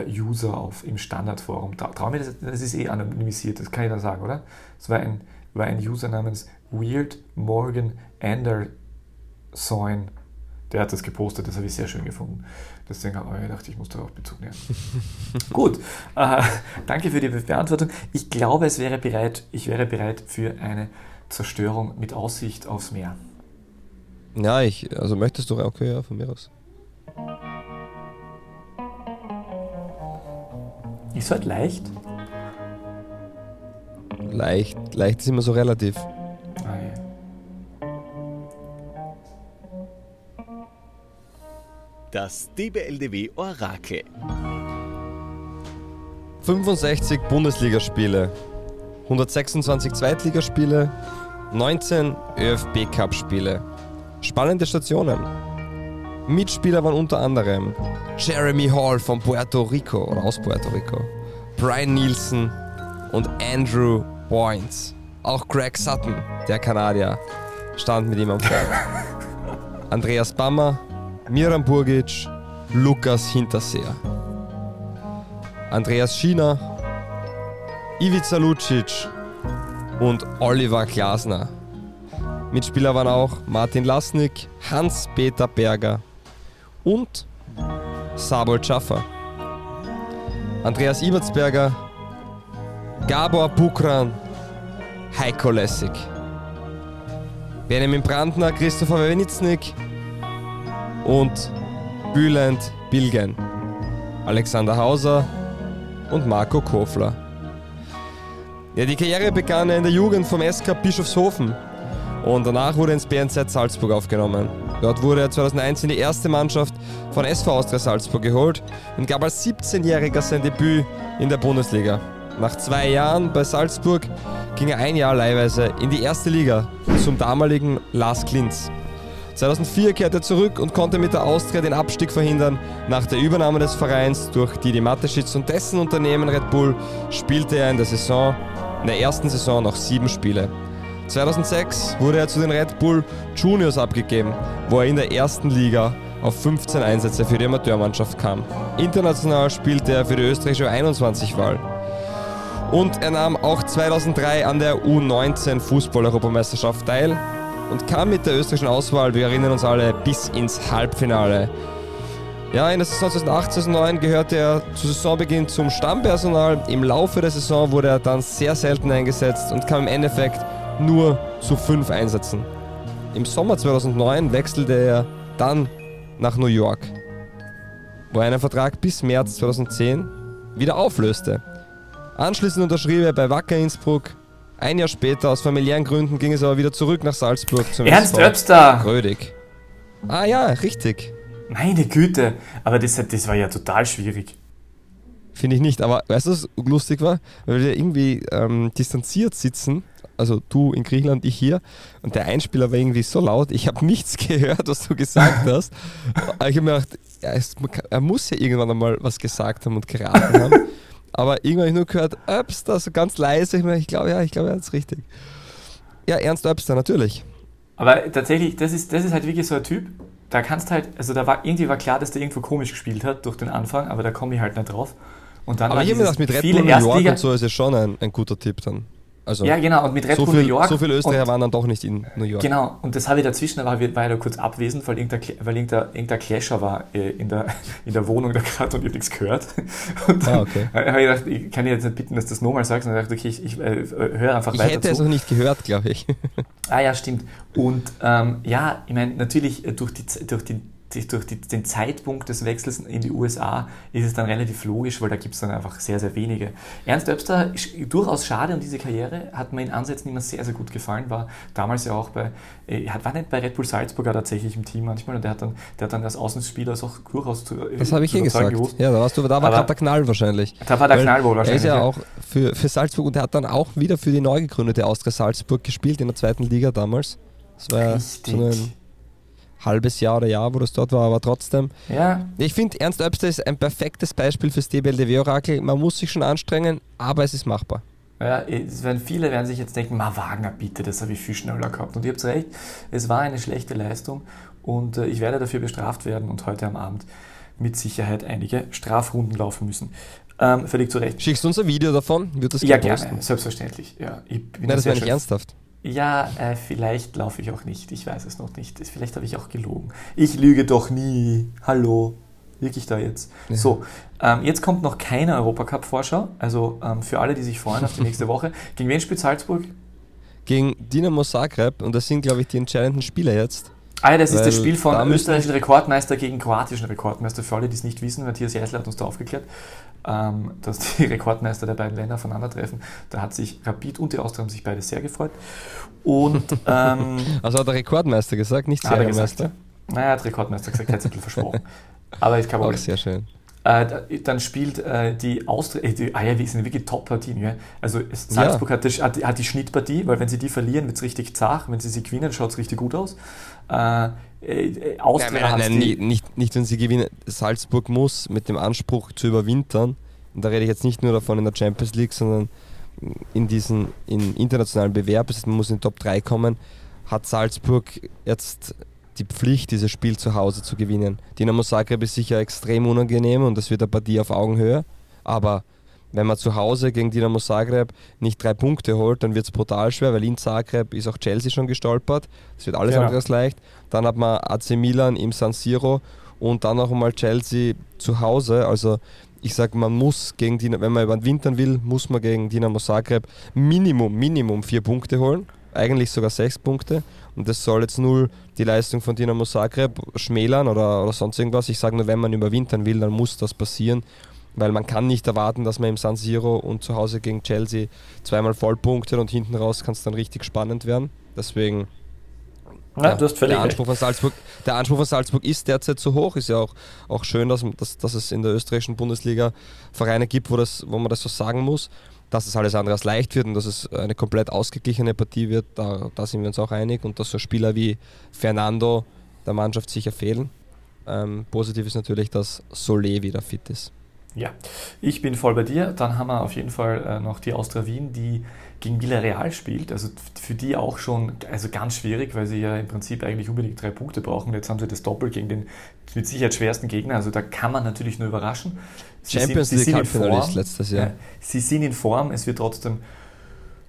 User auf, im Standardforum. Trau mir, das, das ist eh anonymisiert, das kann ich dann sagen, oder? Es war ein, war ein User namens Weird Morgan Anderson. Der hat das gepostet, das habe ich sehr schön gefunden. Deswegen habe ich gedacht, ich muss darauf Bezug nehmen. Gut, äh, danke für die Beantwortung. Ich glaube, es wäre bereit, ich wäre bereit für eine Zerstörung mit Aussicht aufs Meer. Ja, ich, also möchtest du, okay, ja, von mir aus. Ist halt leicht. Leicht, leicht ist immer so relativ. Ah, ja. Das DBLDW Orakel. 65 Bundesligaspiele, 126 Zweitligaspiele, 19 ÖFB Cup Spiele. Spannende Stationen. Mitspieler waren unter anderem Jeremy Hall von Puerto Rico oder aus Puerto Rico, Brian Nielsen und Andrew Boynes. Auch Greg Sutton, der Kanadier, stand mit ihm am Feld. Andreas Bammer, Miran Burgic, Lukas Hinterseer. Andreas Schiener, Ivica Lucic und Oliver Glasner. Mitspieler waren auch Martin Lasnik, Hans-Peter Berger und Sabol Schaffer. Andreas Ibertsberger, Gabor Bukran, Heiko Lessig. Benjamin Brandner, Christopher Wenitznik und Bülent Bilgen. Alexander Hauser und Marco Kofler. Ja, die Karriere begann in der Jugend vom SK Bischofshofen und danach wurde ins BNZ Salzburg aufgenommen. Dort wurde er 2001 in die erste Mannschaft von SV Austria Salzburg geholt und gab als 17-Jähriger sein Debüt in der Bundesliga. Nach zwei Jahren bei Salzburg ging er ein Jahr leihweise in die erste Liga zum damaligen Lars Klinz. 2004 kehrte er zurück und konnte mit der Austria den Abstieg verhindern. Nach der Übernahme des Vereins durch Didi Mateschitz und dessen Unternehmen Red Bull spielte er in der Saison, in der ersten Saison noch sieben Spiele. 2006 wurde er zu den Red Bull Juniors abgegeben, wo er in der ersten Liga auf 15 Einsätze für die Amateurmannschaft kam. International spielte er für die österreichische 21-Wahl. Und er nahm auch 2003 an der U19 Fußball-Europameisterschaft teil und kam mit der österreichischen Auswahl, wir erinnern uns alle, bis ins Halbfinale. Ja, in der Saison 2008-2009 gehörte er zu Saisonbeginn zum Stammpersonal. Im Laufe der Saison wurde er dann sehr selten eingesetzt und kam im Endeffekt nur zu fünf Einsätzen. Im Sommer 2009 wechselte er dann nach New York, wo er einen Vertrag bis März 2010 wieder auflöste. Anschließend unterschrieb er bei Wacker Innsbruck. Ein Jahr später, aus familiären Gründen, ging es aber wieder zurück nach Salzburg zum Ernst SV Öbster! Grödig. Ah ja, richtig. Meine Güte, aber das, das war ja total schwierig. Finde ich nicht. Aber weißt du, was lustig war? Weil wir irgendwie ähm, distanziert sitzen. Also du in Griechenland, ich hier. Und der Einspieler war irgendwie so laut. Ich habe nichts gehört, was du gesagt hast. Aber ich habe mir gedacht, ja, es, er muss ja irgendwann einmal was gesagt haben und geraten haben. Aber irgendwann habe ich nur gehört, Öbster, so ganz leise. Ich, ich glaube, ja, ich glaube, er ist richtig. Ja, Ernst Öbster, natürlich. Aber tatsächlich, das ist, das ist halt wirklich so ein Typ, da kannst halt, also da war irgendwie war klar, dass der irgendwo komisch gespielt hat durch den Anfang, aber da komme ich halt nicht drauf. Und dann Aber ich habe mir gedacht, mit Red Bull New York und so ist es schon ein, ein guter Tipp dann. Also Ja, genau, und mit Red so, Bull viel, New York. so viele Österreicher und, waren dann doch nicht in New York. Genau, und das habe ich dazwischen, da war, war ich da kurz abwesend, weil irgendein, weil irgendein, irgendein Clasher war äh, in, der, in der Wohnung da gerade und ich habe nichts gehört. Und dann Ah, okay. habe ich gedacht, ich kann dir jetzt nicht bitten, dass du das nochmal sagst. Und dann dachte ich, okay, ich, ich äh, höre einfach Ich weiter hätte es zu. auch nicht gehört, glaube ich. Ah ja, stimmt. Und ähm, ja, ich meine, natürlich äh, durch, die, durch, die, durch die, den Zeitpunkt des Wechsels in die USA ist es dann relativ logisch, weil da gibt es dann einfach sehr, sehr wenige. Ernst Öbster durchaus schade um diese Karriere, hat mir in Ansätzen immer sehr, sehr gut gefallen, war damals ja auch bei, äh, hat- war nicht bei Red Bull Salzburger tatsächlich im Team manchmal und der hat dann, der hat dann als Außenspieler auch durchaus zu Das habe ich überzeugen gesagt. gewusst. Ja, da, warst du, da war gerade der Knall wahrscheinlich. Da war der Knall wohl Er ist wahrscheinlich. ja ja. auch für, für Salzburg und er hat dann auch wieder für die neu gegründete Austria Salzburg gespielt in der zweiten Liga damals. Das war Richtig. so halbes Jahr oder Jahr, wo das dort war, aber trotzdem. Ja, Ich finde, Ernst Öbster ist ein perfektes Beispiel fürs DBLDW-Orakel. Man muss sich schon anstrengen, aber es ist machbar. Ja, es werden, viele werden sich jetzt denken, Ma Wagner, bitte, das habe ich viel schneller gehabt. Und ihr habt recht, es war eine schlechte Leistung und äh, ich werde dafür bestraft werden und heute am Abend mit Sicherheit einige Strafrunden laufen müssen. Ähm, völlig zu Recht. Schickst du uns ein Video davon? Wird das Ja, gerne, selbstverständlich. Ja, ich bin Nein, da das wäre nicht ernsthaft. Ja, äh, vielleicht laufe ich auch nicht. Ich weiß es noch nicht. Vielleicht habe ich auch gelogen. Ich lüge doch nie. Hallo. Wirklich da jetzt. Ja. So, ähm, jetzt kommt noch keine Europacup-Vorschau. Also ähm, für alle, die sich freuen auf die nächste Woche. Gegen wen spielt Salzburg? Gegen Dinamo Zagreb und das sind, glaube ich, die entscheidenden Spieler jetzt. Ah, ja, das ist das Spiel von da österreichischen Rekordmeister gegen kroatischen Rekordmeister. Für alle, die es nicht wissen, Matthias Jeißler hat uns da aufgeklärt, ähm, dass die Rekordmeister der beiden Länder aufeinandertreffen. Da hat sich Rapid und die Austria haben sich beide sehr gefreut. Und ähm, Also hat der Rekordmeister gesagt, nicht Hat er gesagt, Serienmeister. Naja, hat Rekordmeister gesagt, hat es ein bisschen versprochen. Aber ich kann Auch sehr schön. Äh, dann spielt äh, die Austria, äh, die, ah ja, sind wirklich Top-Partien. Ja? Also Salzburg Ja. hat, die, hat, die- hat die Schnittpartie, weil wenn sie die verlieren, wird es richtig zart. Wenn sie sie gewinnen, schaut es richtig gut aus. Äh, Austria Nein, nein, nein, nicht, nicht, wenn sie gewinnen. Salzburg muss mit dem Anspruch zu überwintern, und da rede ich jetzt nicht nur davon in der Champions League, sondern in diesen in internationalen Bewerb, man muss in die Top 3 kommen, hat Salzburg jetzt die Pflicht, dieses Spiel zu Hause zu gewinnen. Dinamo Zagreb ist sicher extrem unangenehm und das wird eine Partie auf Augenhöhe, aber wenn man zu Hause gegen Dinamo Zagreb nicht drei Punkte holt, dann wird es brutal schwer, weil in Zagreb ist auch Chelsea schon gestolpert. Das wird alles Genau. andere als leicht. Dann hat man AC Milan im San Siro und dann noch einmal Chelsea zu Hause. Also ich sage, man muss gegen Dynamo, wenn man überwintern will, muss man gegen Dinamo Zagreb Minimum, Minimum vier Punkte holen. Eigentlich sogar sechs Punkte. Und das soll jetzt null die Leistung von Dinamo Zagreb schmälern oder, oder sonst irgendwas. Ich sage nur, wenn man überwintern will, dann muss das passieren. Weil man kann nicht erwarten, dass man im San Siro und zu Hause gegen Chelsea zweimal vollpunktet und hinten raus kann es dann richtig spannend werden. Deswegen ja, völlig der. Anspruch, von Salzburg, der Anspruch von Salzburg ist derzeit zu hoch. Ist ja auch, auch schön, dass, dass, dass es in der österreichischen Bundesliga Vereine gibt, wo, das, wo man das so sagen muss. Dass es alles andere als leicht wird und dass es eine komplett ausgeglichene Partie wird, da, da sind wir uns auch einig. Und dass so Spieler wie Fernando der Mannschaft sicher fehlen. Ähm, positiv ist natürlich, dass Solé wieder fit ist. Ja, ich bin voll bei dir. Dann haben wir auf jeden Fall äh, noch die Austria Wien, die gegen Villarreal spielt. Also für die auch schon also ganz schwierig, weil sie ja im Prinzip eigentlich unbedingt drei Punkte brauchen. Jetzt haben sie das Doppel gegen den mit Sicherheit schwersten Gegner. Also da kann man natürlich nur überraschen. Sie Champions sind, sie League Halbfinalist Form. letztes Jahr. Ja, sie sind in Form. Es wird trotzdem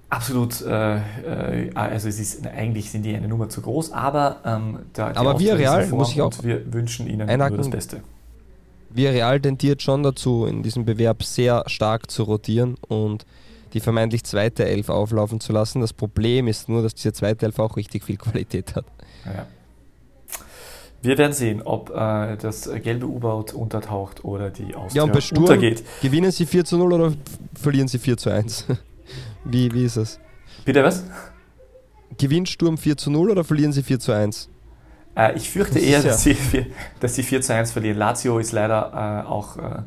absolut, äh, äh, also es ist eigentlich sind die eine Nummer zu groß, aber ähm, die Aber Villarreal, muss ich auch wir wünschen ihnen nur das Beste. Villarreal tendiert schon dazu, in diesem Bewerb sehr stark zu rotieren und die vermeintlich zweite Elf auflaufen zu lassen. Das Problem ist nur, dass diese zweite Elf auch richtig viel Qualität hat. Ja. Wir werden sehen, ob äh, das gelbe U-Boot untertaucht oder die Austria Ja, und bei Sturm untergeht. gewinnen sie 4 zu 0 oder verlieren sie 4 zu 1? Wie, wie ist es? Bitte was? Gewinnt Sturm 4 zu 0 oder verlieren sie 4 zu 1? Äh, ich fürchte Das eher, ja- dass sie, vier- dass sie 4 zu 1 verlieren. Lazio ist leider äh, auch äh,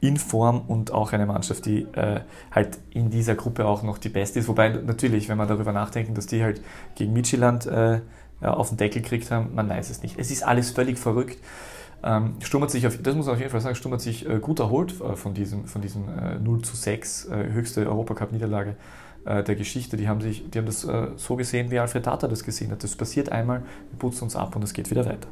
in Form und auch eine Mannschaft, die äh, halt in dieser Gruppe auch noch die beste ist. Wobei natürlich, wenn man darüber nachdenkt, dass die halt gegen Midtjylland äh, auf den Deckel gekriegt haben, man weiß es nicht. Es ist alles völlig verrückt. Ähm, Sturm hat sich, auf, das muss man auf jeden Fall sagen, Sturm hat sich äh, gut erholt äh, von diesem, von diesem äh, 0 zu 6 äh, höchste Europacup-Niederlage äh, der Geschichte. Die haben, sich, die haben das äh, so gesehen, wie Alfred Tata das gesehen hat. Das passiert einmal, wir putzen uns ab und es geht wieder weiter.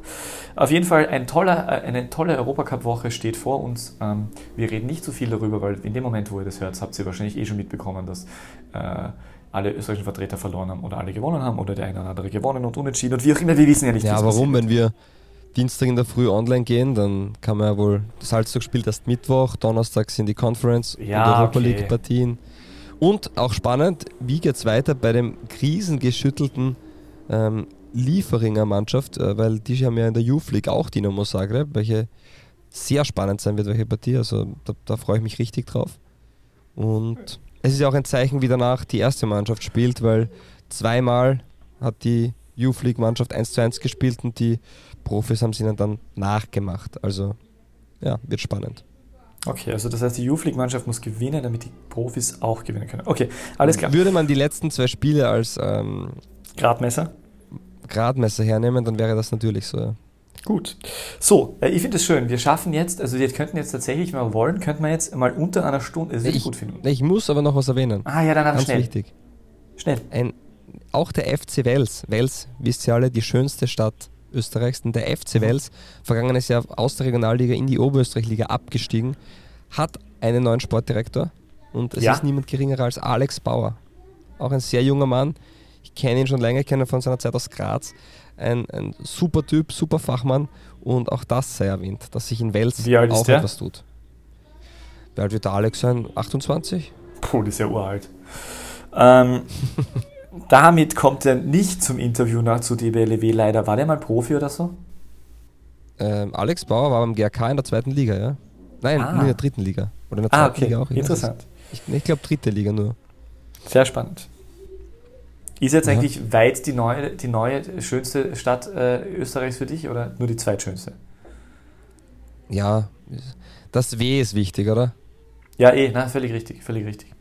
Auf jeden Fall ein toller, äh, eine tolle Europacup-Woche steht vor uns. Ähm, wir reden nicht so viel darüber, weil in dem Moment, wo ihr das hört, habt ihr wahrscheinlich eh schon mitbekommen, dass äh, alle österreichischen Vertreter verloren haben oder alle gewonnen haben oder der eine oder andere gewonnen und unentschieden und wie auch immer, wir wissen ja nicht, Ja, warum? Wenn wir Dienstag in der Früh online gehen, dann kann man ja wohl, Salzburg spielt erst Mittwoch, Donnerstag sind die Conference Ja, und Europa okay. League Partien. Und auch spannend, wie geht es weiter bei dem krisengeschüttelten ähm, Lieferinger Mannschaft, äh, weil die haben ja in der Youth League auch Dynamo Zagreb, welche sehr spannend sein wird, welche Partie. Also da, da freue ich mich richtig drauf. Und es ist ja auch ein Zeichen, wie danach die erste Mannschaft spielt, weil zweimal hat die Youth League Mannschaft 1 zu 1 gespielt und die Profis haben es ihnen dann nachgemacht. Also ja, wird spannend. Okay, also das heißt, die Youth League-Mannschaft muss gewinnen, damit die Profis auch gewinnen können. Okay, alles klar. Würde man die letzten zwei Spiele als ähm, Gradmesser. Gradmesser hernehmen, dann wäre das natürlich so. Ja. Gut. So, äh, ich finde es schön. Wir schaffen jetzt, also wir könnten jetzt tatsächlich mal wollen, könnten wir jetzt mal unter einer Stunde, das würde ich gut finden. ich muss aber noch was erwähnen. Ah ja, dann Ganz schnell. wichtig. Schnell. Ein, auch der FC Wels, Wels, wisst ihr alle, die schönste Stadt Österreichs, und der FC. Wels, vergangenes Jahr aus der Regionalliga in die Oberösterreich-Liga abgestiegen, hat einen neuen Sportdirektor und es Ja. ist niemand geringer als Alex Bauer. Auch ein sehr junger Mann. Ich kenne ihn schon länger, ich kenne ihn von seiner Zeit aus Graz. Ein, ein super Typ, super Fachmann und auch das sei erwähnt, dass sich in Wels auch der? etwas tut. Wie alt wird der Alex sein? 28? Puh, das ist ja uralt. Ähm, damit kommt er nicht zum Interview nach zu DBLW leider. War der mal Profi oder so? Ähm, Alex Bauer war beim GRK in der zweiten Liga, ja? Nein, Ah. nur in der dritten Liga. Oder in der Ah, zweiten okay. Liga auch. Interessant. Ich, ich glaube dritte Liga nur. Sehr spannend. Ist jetzt eigentlich weit die neue, die neue schönste Stadt äh, Österreichs für dich oder nur die zweitschönste? Ja, das W ist wichtig, oder? Ja, eh, na, völlig richtig, völlig richtig.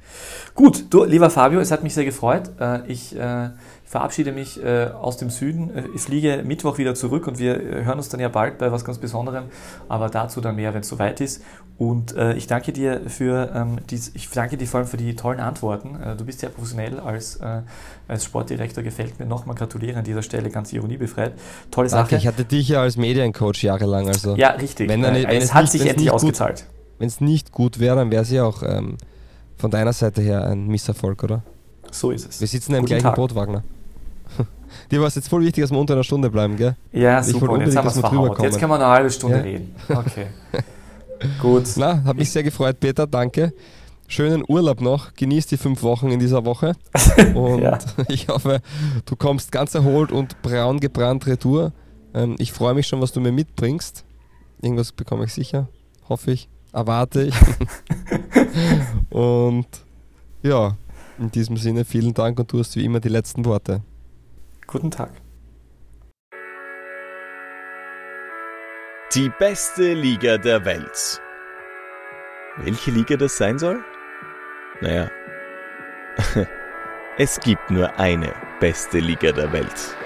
Gut, du, lieber Fabio, es hat mich sehr gefreut. Äh, ich äh, verabschiede mich äh, aus dem Süden. Ich fliege Mittwoch wieder zurück und wir hören uns dann ja bald bei was ganz Besonderem, aber dazu dann mehr, wenn es soweit ist. Und ich danke dir für ähm, dies, ich danke dir vor allem für die tollen Antworten. Du bist sehr professionell als, als Sportdirektor, gefällt mir nochmal gratuliere an dieser Stelle, ganz ironiebefreit. Tolle danke, Sache. Ich hatte dich ja als Mediencoach jahrelang. Also ja, richtig. Wenn, wenn es, es hat nicht, sich endlich ausgezahlt. Wenn es nicht gut wäre, dann wäre es ja auch ähm, von deiner Seite her ein Misserfolg, oder? So ist es. Wir sitzen im Guten gleichen Tag. Boot, Wagner. Dir war es jetzt voll wichtig, dass wir unter einer Stunde bleiben, gell? Ja, Ich super. jetzt haben wir wir drüber Jetzt kann man eine halbe Stunde Ja. reden. Okay. Gut. Na, hat mich sehr gefreut, Peter, danke. Schönen Urlaub noch, genieß die fünf Wochen in dieser Woche und Ja. ich hoffe, du kommst ganz erholt und braun gebrannt retour. Ähm, ich freue mich schon, was du mir mitbringst. Irgendwas bekomme ich sicher, hoffe ich, erwarte ich. Und ja, in diesem Sinne vielen Dank und du hast wie immer die letzten Worte. Guten Tag. Die beste Liga der Welt. Welche Liga das sein soll? Naja, es gibt nur eine beste Liga der Welt.